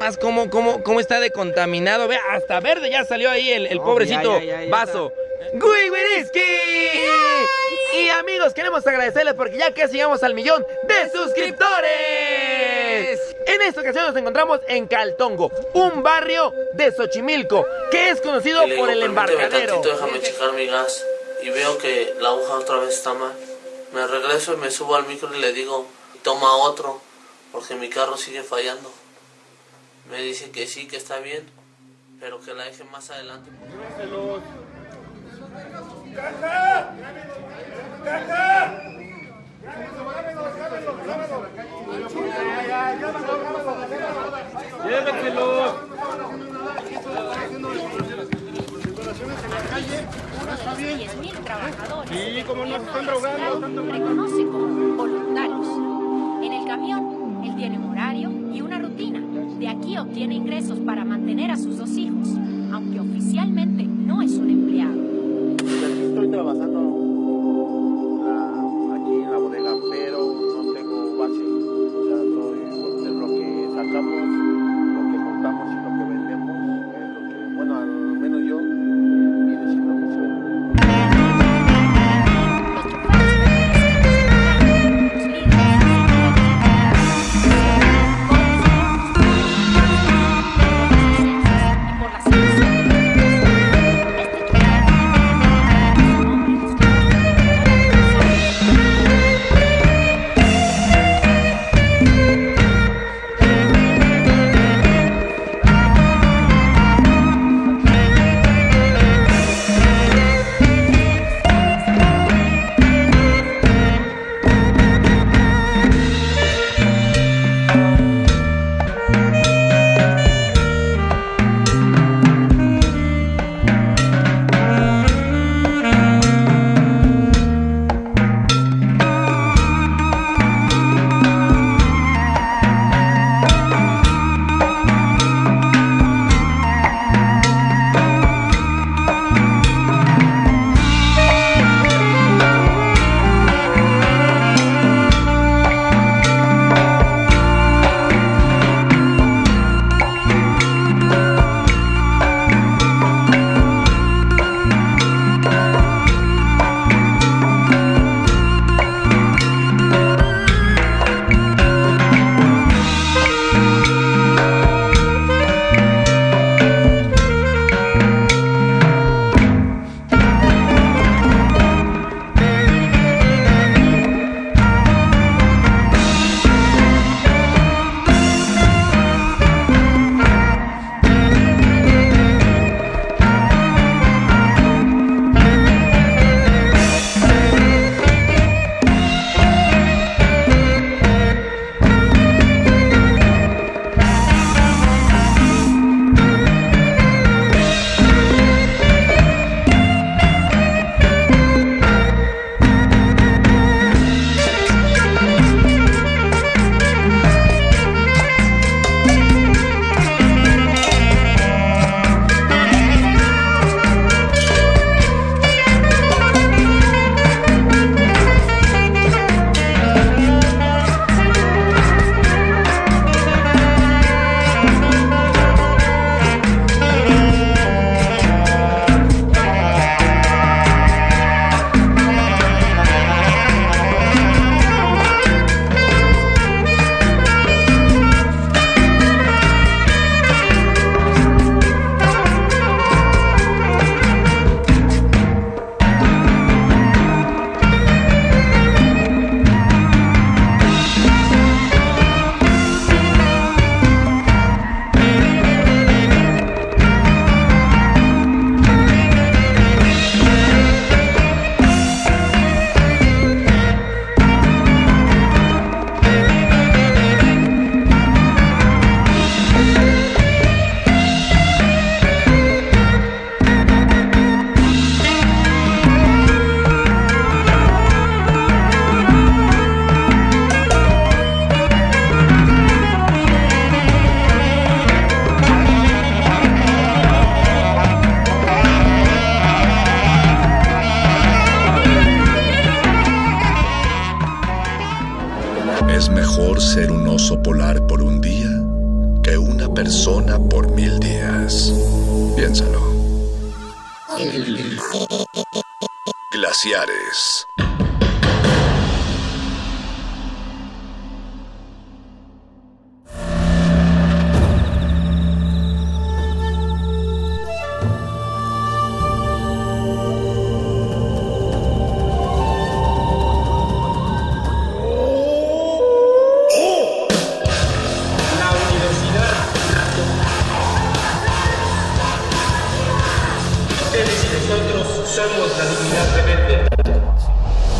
Más cómo, cómo, cómo está de contaminado. Vea, hasta verde ya salió ahí el, el No, pobrecito ya, ya, ya, ya vaso. ¡Gui Wiriski! Y amigos, queremos agradecerles porque ya casi llegamos al millón de suscriptores. En esta ocasión nos encontramos en Caltongo, un barrio de Xochimilco, que es conocido le por digo, el "Permíteme embarcadero. tantito, déjame checar mi gas. Y veo que la aguja otra vez está mal. Me regreso y me subo al micro y le digo, toma otro, porque mi carro sigue fallando. Me dice que sí, que está bien, pero que la deje más adelante. Sí, como no se están drogando. Reconoce como voluntarios. En el camión, él tiene un horario y una rutina. De aquí obtiene ingresos para mantener a sus dos hijos, aunque oficialmente no es un empleado. Estoy trabajando que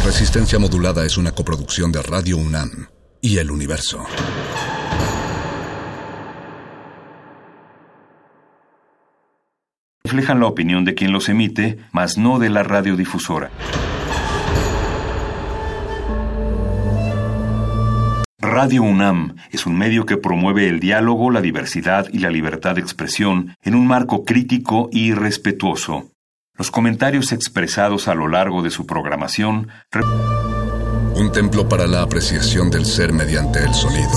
Resistencia Modulada es una coproducción de Radio UNAM y El Universo. reflejan la opinión de quien los emite, mas no de la radiodifusora. Radio UNAM es un medio que promueve el diálogo, la diversidad y la libertad de expresión en un marco crítico y respetuoso. Los comentarios expresados a lo largo de su programación Un templo para la apreciación del ser mediante el sonido.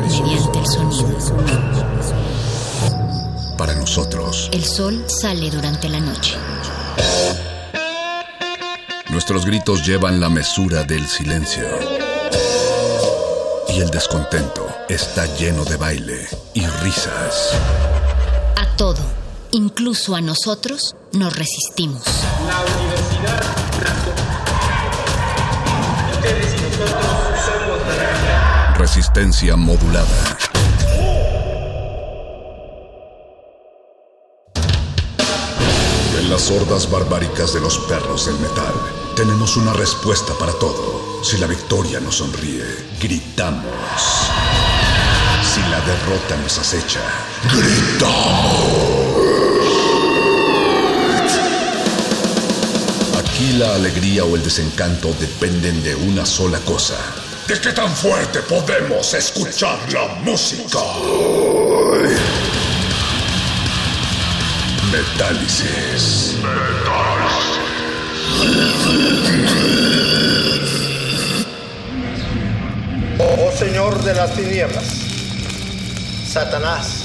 mediante el sonido. Para nosotros, El sol sale durante la noche. nuestros gritos llevan la mesura del silencio. Y el descontento está lleno de baile y risas. A todo, incluso a nosotros, nos resistimos. La universidad. Ustedes y nosotros somos la dignidad. Resistencia modulada. En las hordas barbáricas de los perros del metal, tenemos una respuesta para todo. Si la victoria nos sonríe, gritamos. Si la derrota nos acecha, gritamos. Aquí la alegría o el desencanto dependen de una sola cosa. ¿De qué tan fuerte podemos escuchar la música? Metálisis. Oh Señor de las tinieblas, Satanás,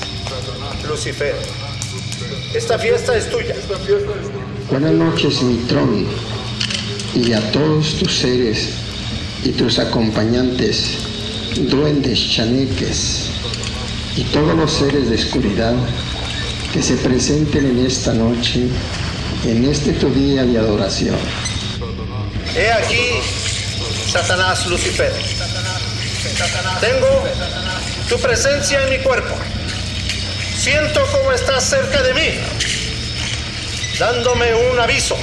Lucifer, esta fiesta es tuya. Buenas noches, Mitrón, y a todos tus seres y tus acompañantes, duendes, chaneques, y todos los seres de oscuridad que se presenten en esta noche, en este tu día de adoración. He aquí, Satanás, Lucifer. Tengo tu presencia en mi cuerpo. Siento cómo estás cerca de mí, dándome un aviso.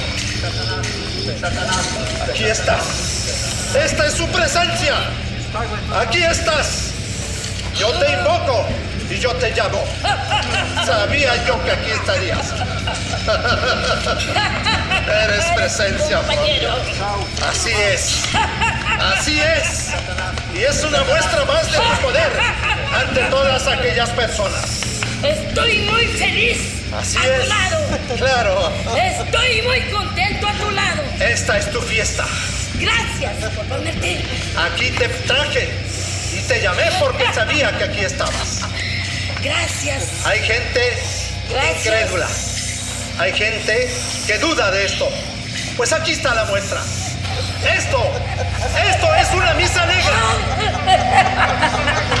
Aquí estás. Esta es su presencia. Aquí estás. Yo te invoco y yo te llamo. Sabía yo que aquí estarías. Eres presencia. Así es. Así es. Y es una muestra más de mi poder ante todas aquellas personas. Estoy muy feliz Así a es. tu lado. Claro. Estoy muy contento a tu lado. Esta es tu fiesta. Gracias por ponerte. Aquí te traje y te llamé porque sabía que aquí estabas. Gracias. Hay gente Gracias. incrédula. Hay gente que duda de esto. Pues aquí está la muestra. Esto, esto es una misa negra.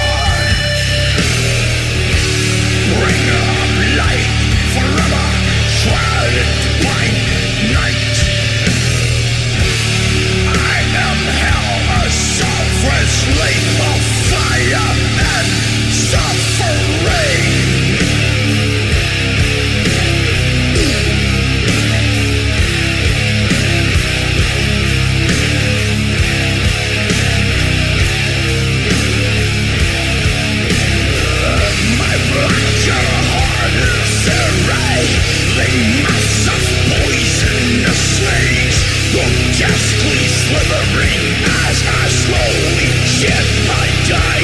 slithering as I slowly shed my dying.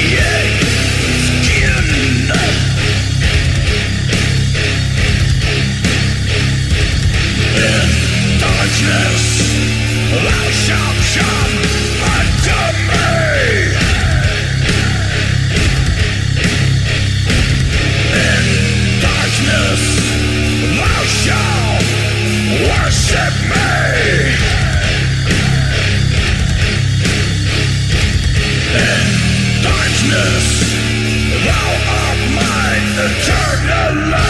Thou art my eternal life.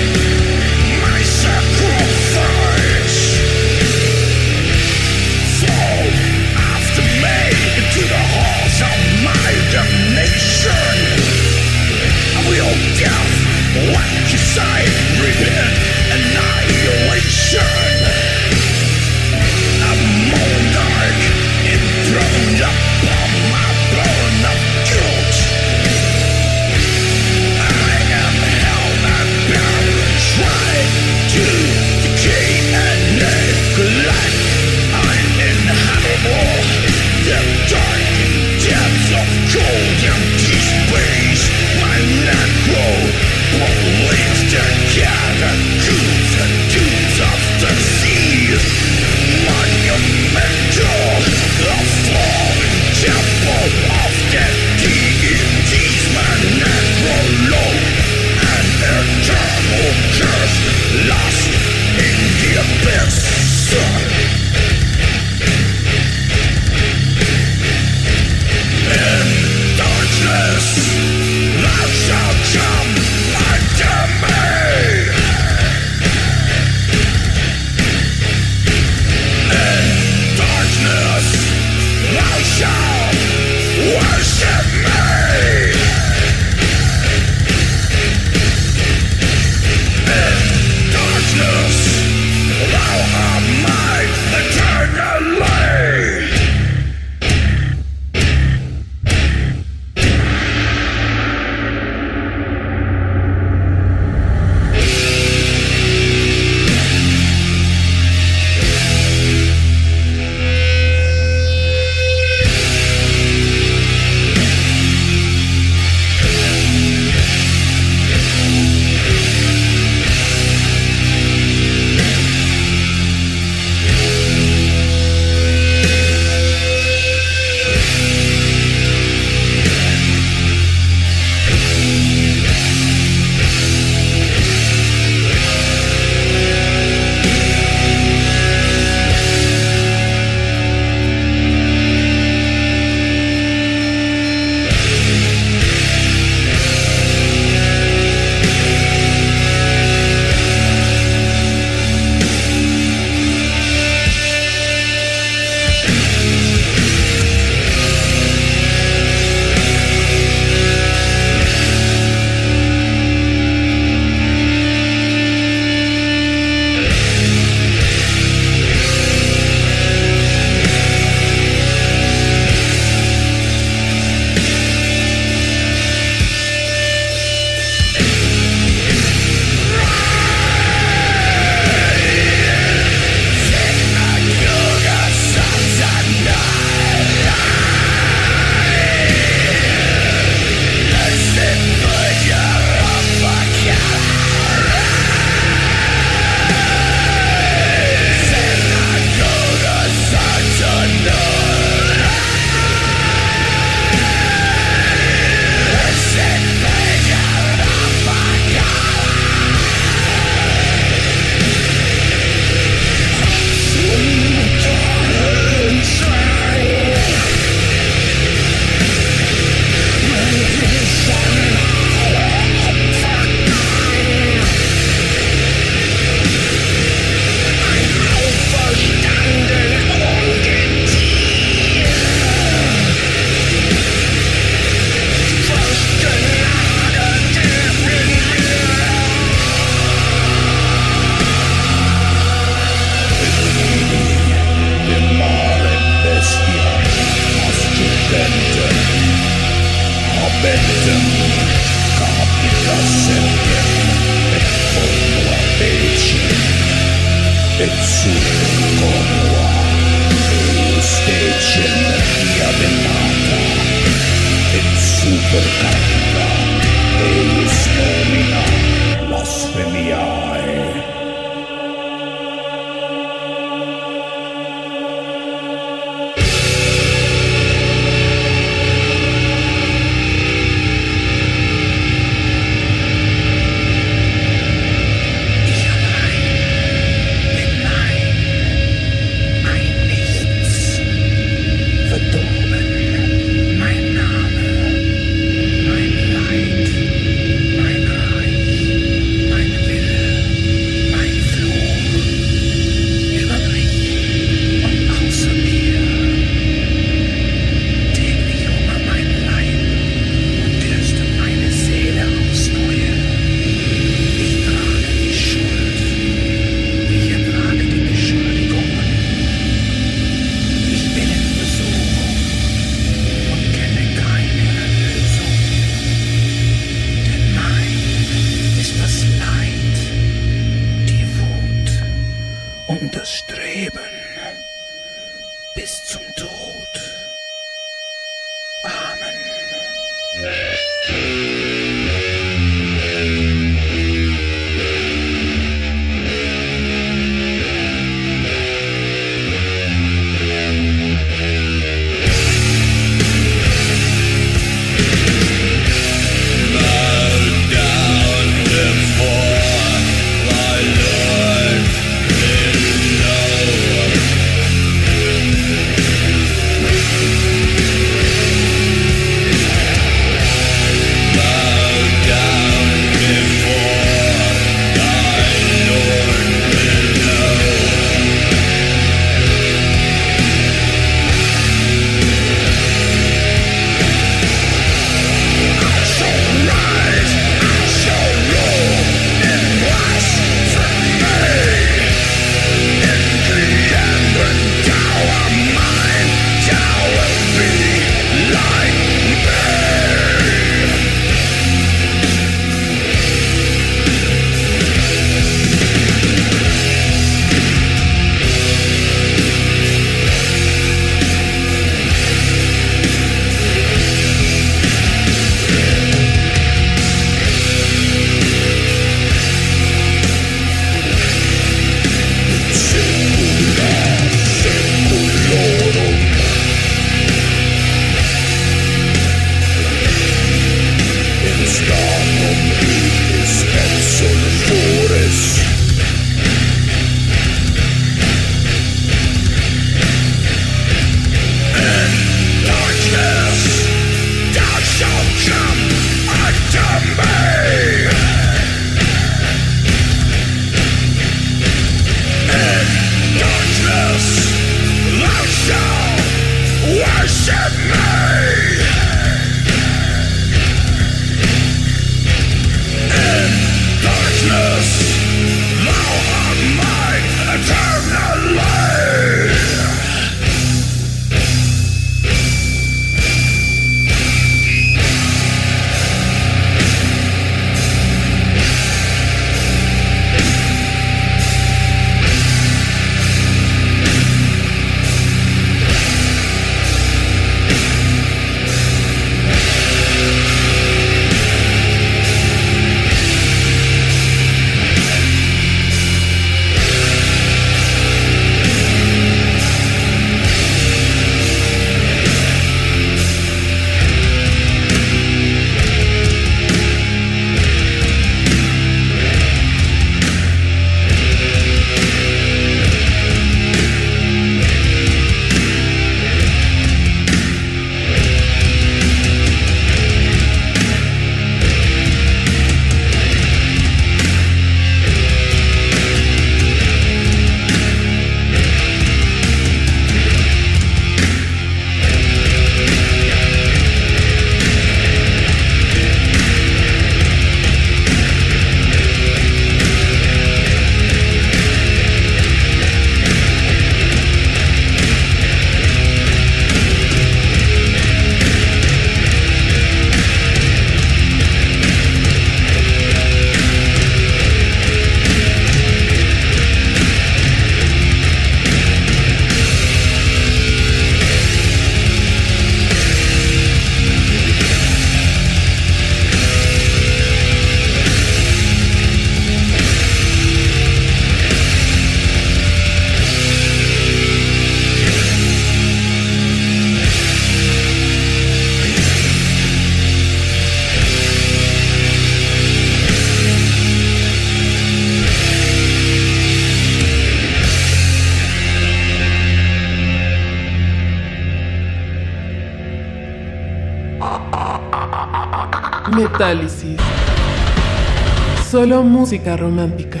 Solo música romántica.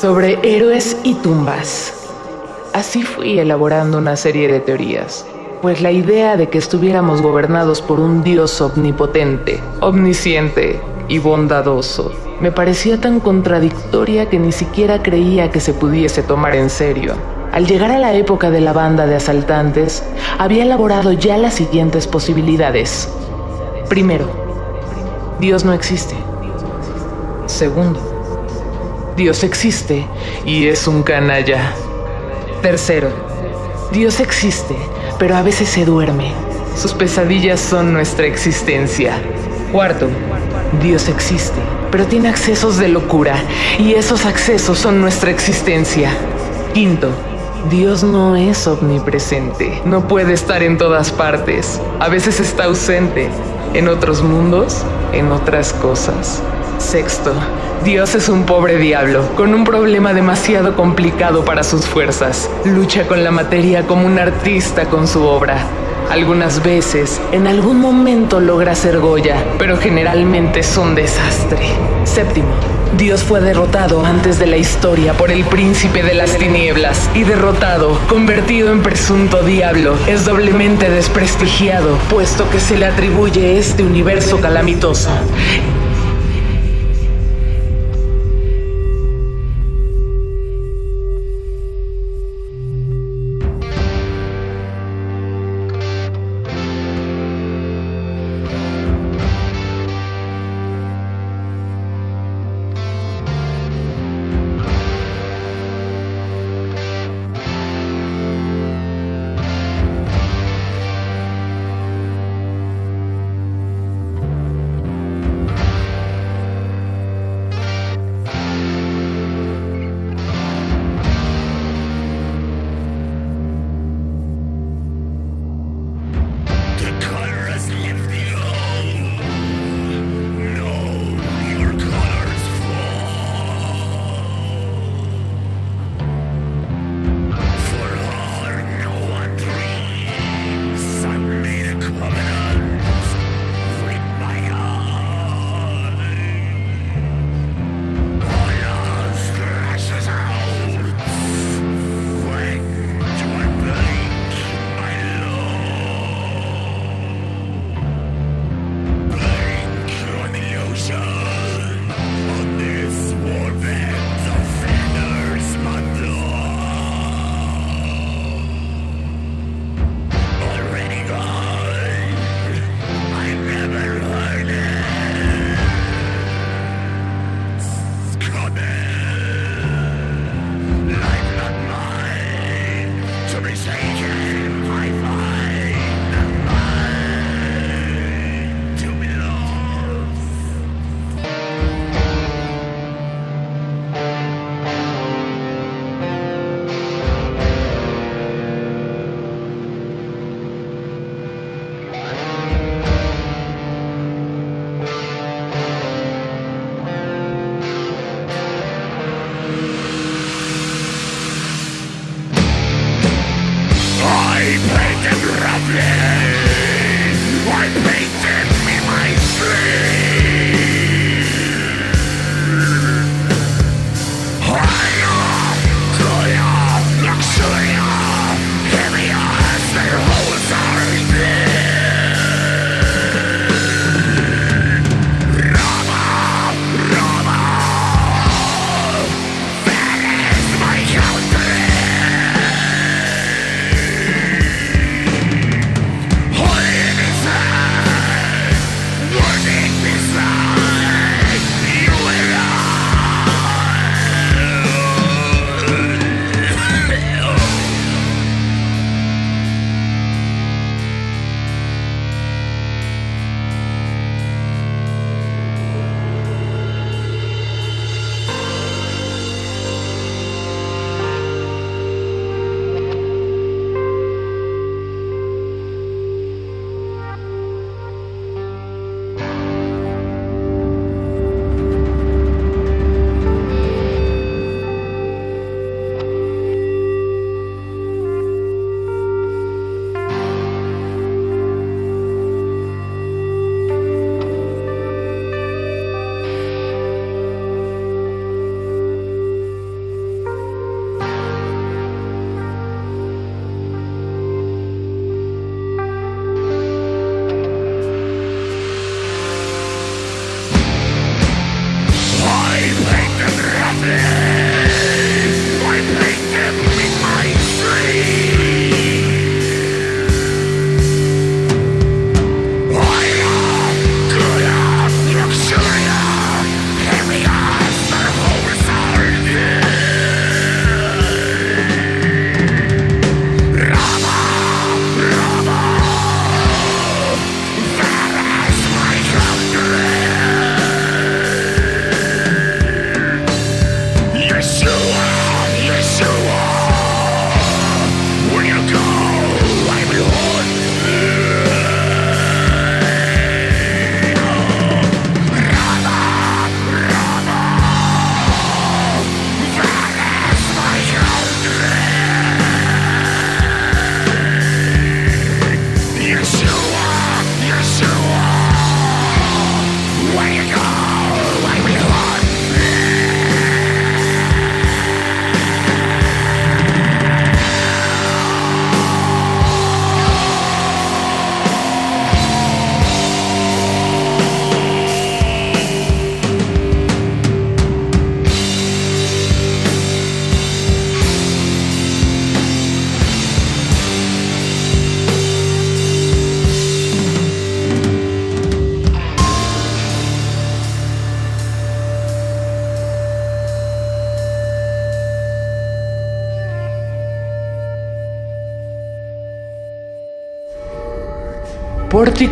Sobre héroes y tumbas. Así fui elaborando una serie de teorías, pues la idea de que estuviéramos gobernados por un dios omnipotente, omnisciente y bondadoso me parecía tan contradictoria que ni siquiera creía que se pudiese tomar en serio. Al llegar a la época de la banda de asaltantes, había elaborado ya las siguientes posibilidades. Primero, Dios no existe. Segundo, Dios existe y es un canalla. Tercero, Dios existe, pero a veces se duerme. Sus pesadillas son nuestra existencia. Cuarto, Dios existe, pero tiene accesos de locura y esos accesos son nuestra existencia. Quinto, Dios no es omnipresente, no puede estar en todas partes, a veces está ausente, en otros mundos, en otras cosas. Sexto, Dios es un pobre diablo, con un problema demasiado complicado para sus fuerzas. Lucha con la materia como un artista con su obra. Algunas veces, en algún momento logra ser Goya, pero generalmente es un desastre. Séptimo, Dios fue derrotado antes de la historia por el príncipe de las tinieblas y derrotado, convertido en presunto diablo, es doblemente desprestigiado, puesto que se le atribuye este universo calamitoso.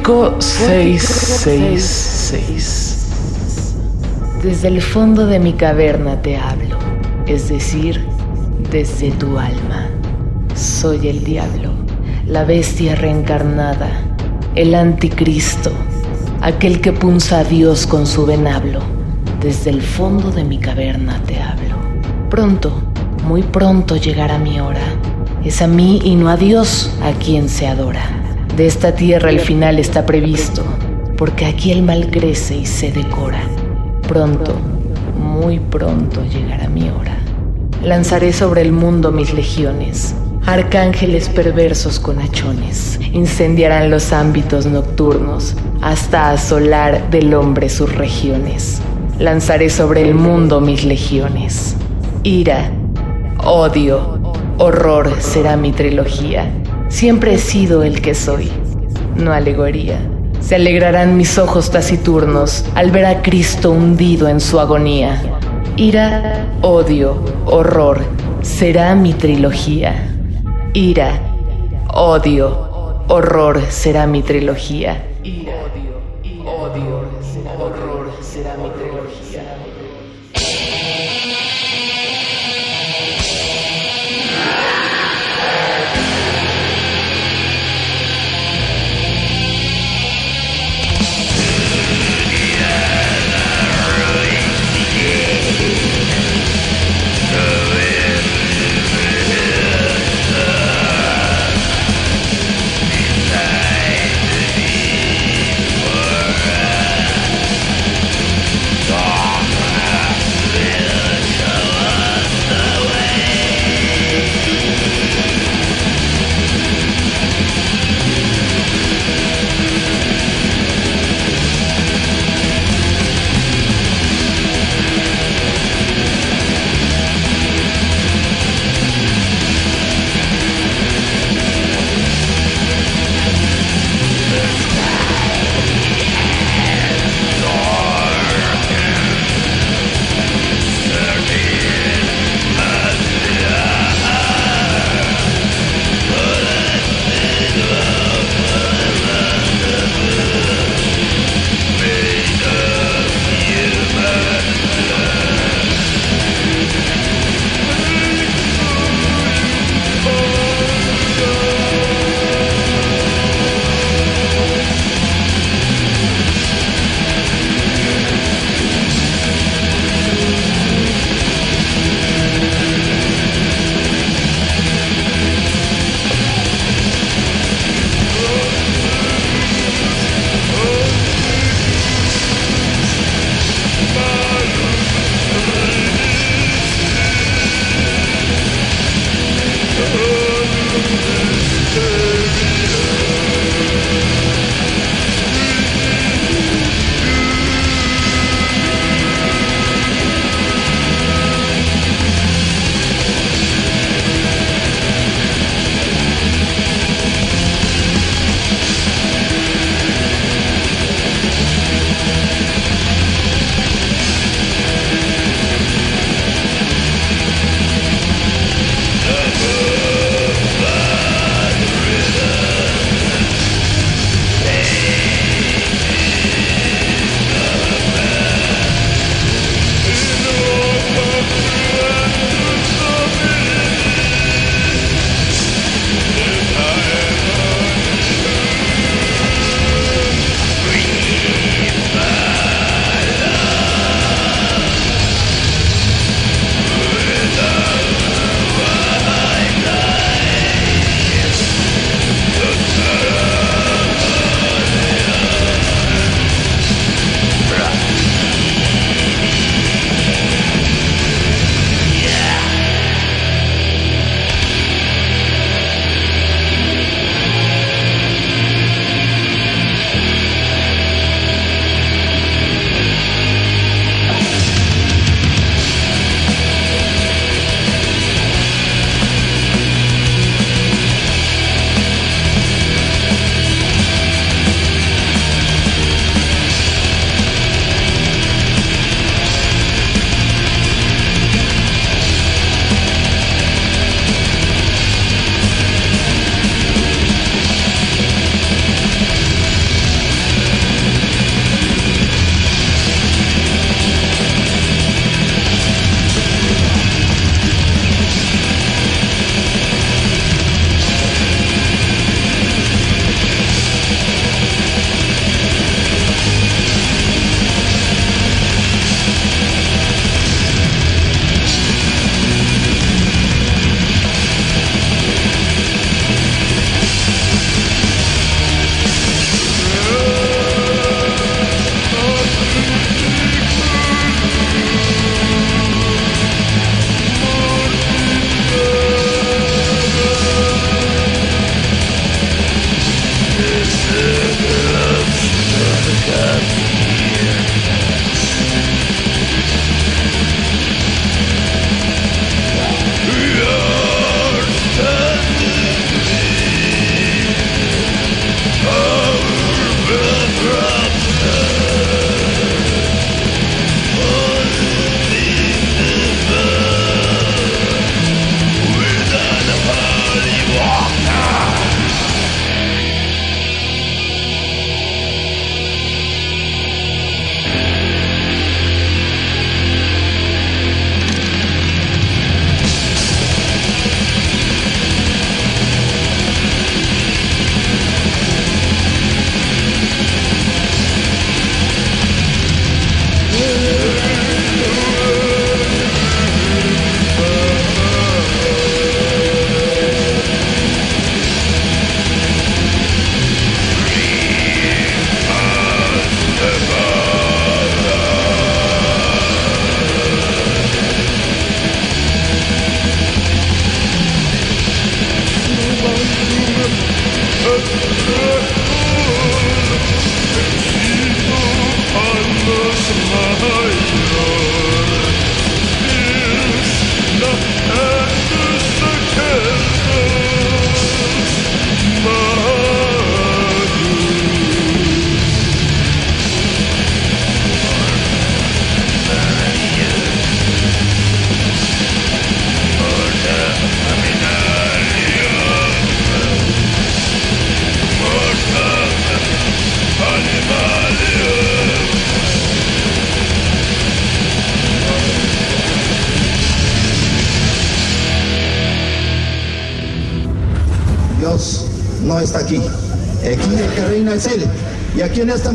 Pórtico 666. Desde el fondo de mi caverna te hablo, es decir, desde tu alma. Soy el diablo, la bestia reencarnada, el anticristo, aquel que punza a Dios con su venablo. Desde el fondo de mi caverna te hablo. Pronto, muy pronto llegará mi hora. Es a mí y no a Dios a quien se adora. De esta tierra el final está previsto, porque aquí el mal crece y se decora. Pronto, muy pronto llegará mi hora. Lanzaré sobre el mundo mis legiones. Arcángeles perversos con hachones incendiarán los ámbitos nocturnos hasta asolar del hombre sus regiones. Lanzaré sobre el mundo mis legiones. Ira, odio, horror será mi trilogía. Siempre he sido el que soy, no alegoría. Se alegrarán mis ojos taciturnos al ver a Cristo hundido en su agonía. Ira, odio, horror será mi trilogía. Ira, odio, horror será mi trilogía.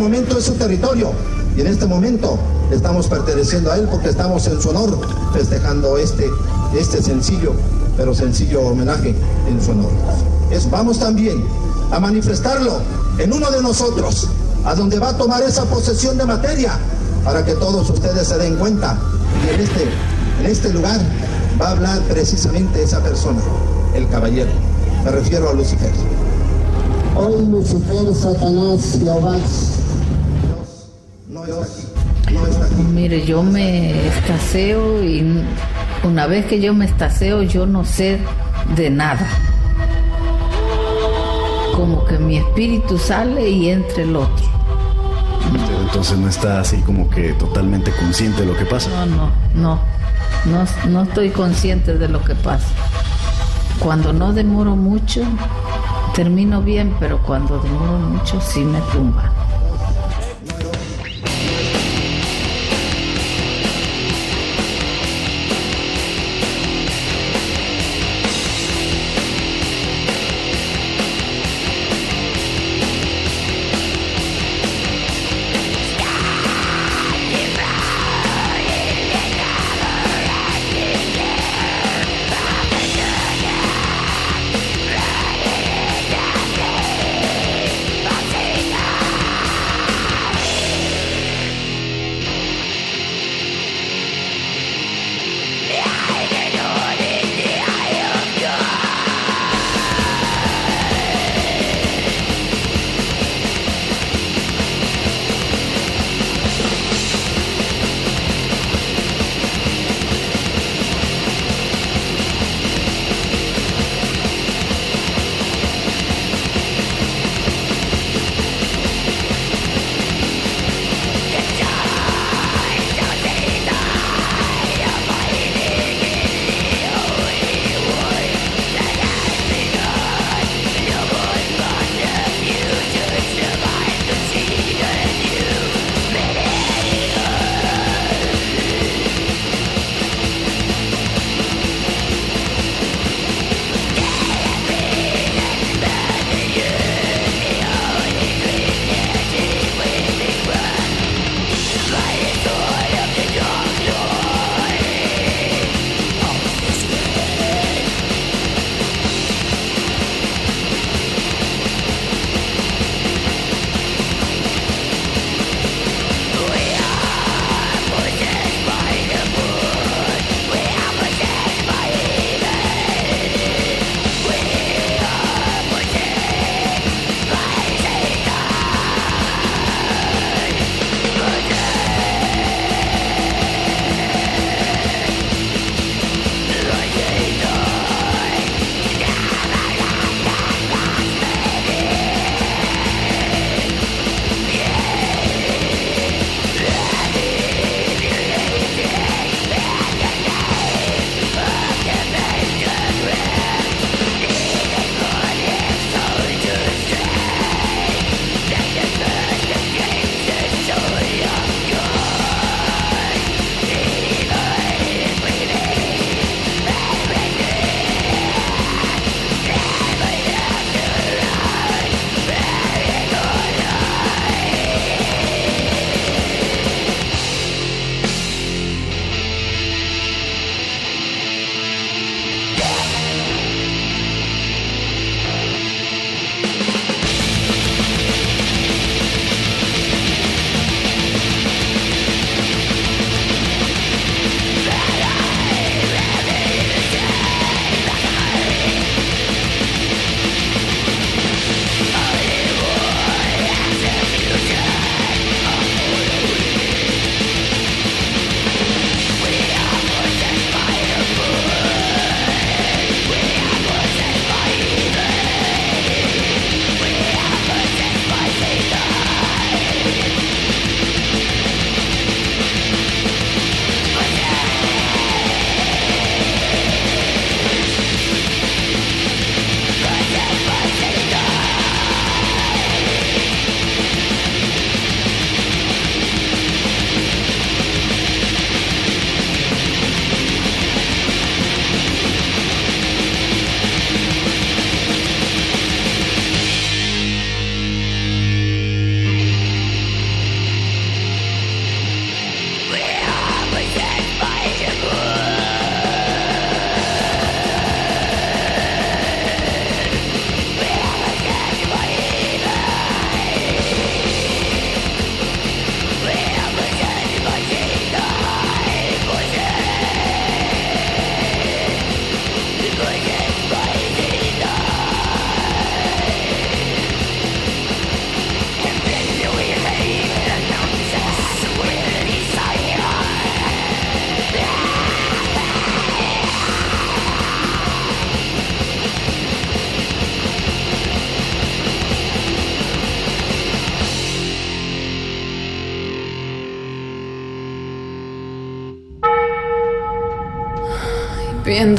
Momento es su territorio. Y en este momento estamos perteneciendo a Él porque estamos en su honor festejando este, este sencillo, pero sencillo homenaje en su honor. Es, vamos también a manifestarlo en uno de nosotros, a donde va a tomar esa posesión de materia para que todos ustedes se den cuenta. Y en este, en este lugar va a hablar precisamente esa persona, el caballero. Me refiero a Lucifer. Hoy Lucifer, Satanás, Jehová. Mire, yo me estaseo y una vez que yo me estaseo yo no sé de nada. Como que mi espíritu sale y entra el otro. Entonces no está así como que totalmente consciente de lo que pasa. No, no, no. No, no estoy consciente de lo que pasa. Cuando no demoro mucho, termino bien, pero cuando demoro mucho sí me tumba.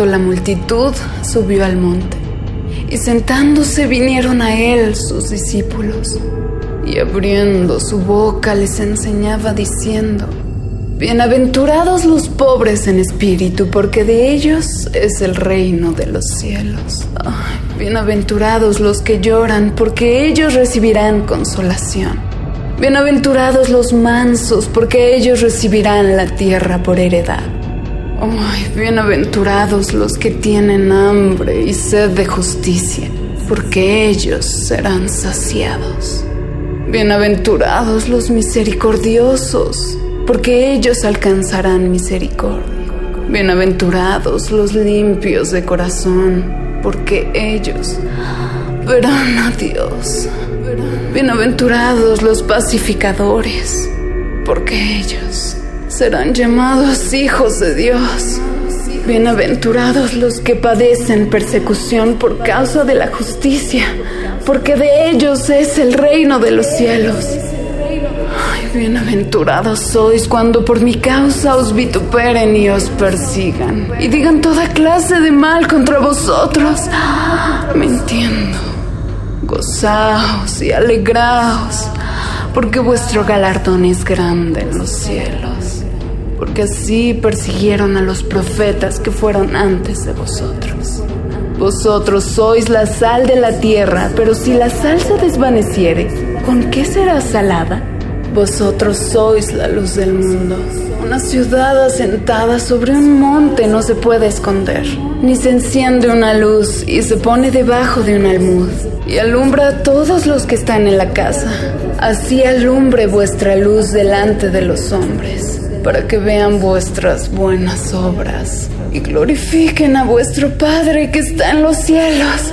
La multitud, subió al monte, y sentándose vinieron a él sus discípulos, y abriendo su boca les enseñaba diciendo, Bienaventurados los pobres en espíritu, porque de ellos es el reino de los cielos. Bienaventurados los que lloran, porque ellos recibirán consolación. Bienaventurados los mansos, porque ellos recibirán la tierra por heredad. Ay, bienaventurados los que tienen hambre y sed de justicia, porque ellos serán saciados. Bienaventurados los misericordiosos, porque ellos alcanzarán misericordia. Bienaventurados los limpios de corazón, porque ellos verán a Dios. Bienaventurados los pacificadores, porque ellos serán llamados hijos de Dios. Bienaventurados los que padecen persecución por causa de la justicia, porque de ellos es el reino de los cielos. Ay, bienaventurados sois cuando por mi causa os vituperen y os persigan, y digan toda clase de mal contra vosotros, mintiendo. Gozaos y alegraos, porque vuestro galardón es grande en los cielos, porque así persiguieron a los profetas que fueron antes de vosotros. Vosotros sois la sal de la tierra, pero si la sal se desvaneciere, ¿con qué será salada? Vosotros sois la luz del mundo. Una ciudad asentada sobre un monte no se puede esconder, ni se enciende una luz y se pone debajo de un almud y alumbra a todos los que están en la casa. Así alumbre vuestra luz delante de los hombres, para que vean vuestras buenas obras y glorifiquen a vuestro Padre que está en los cielos.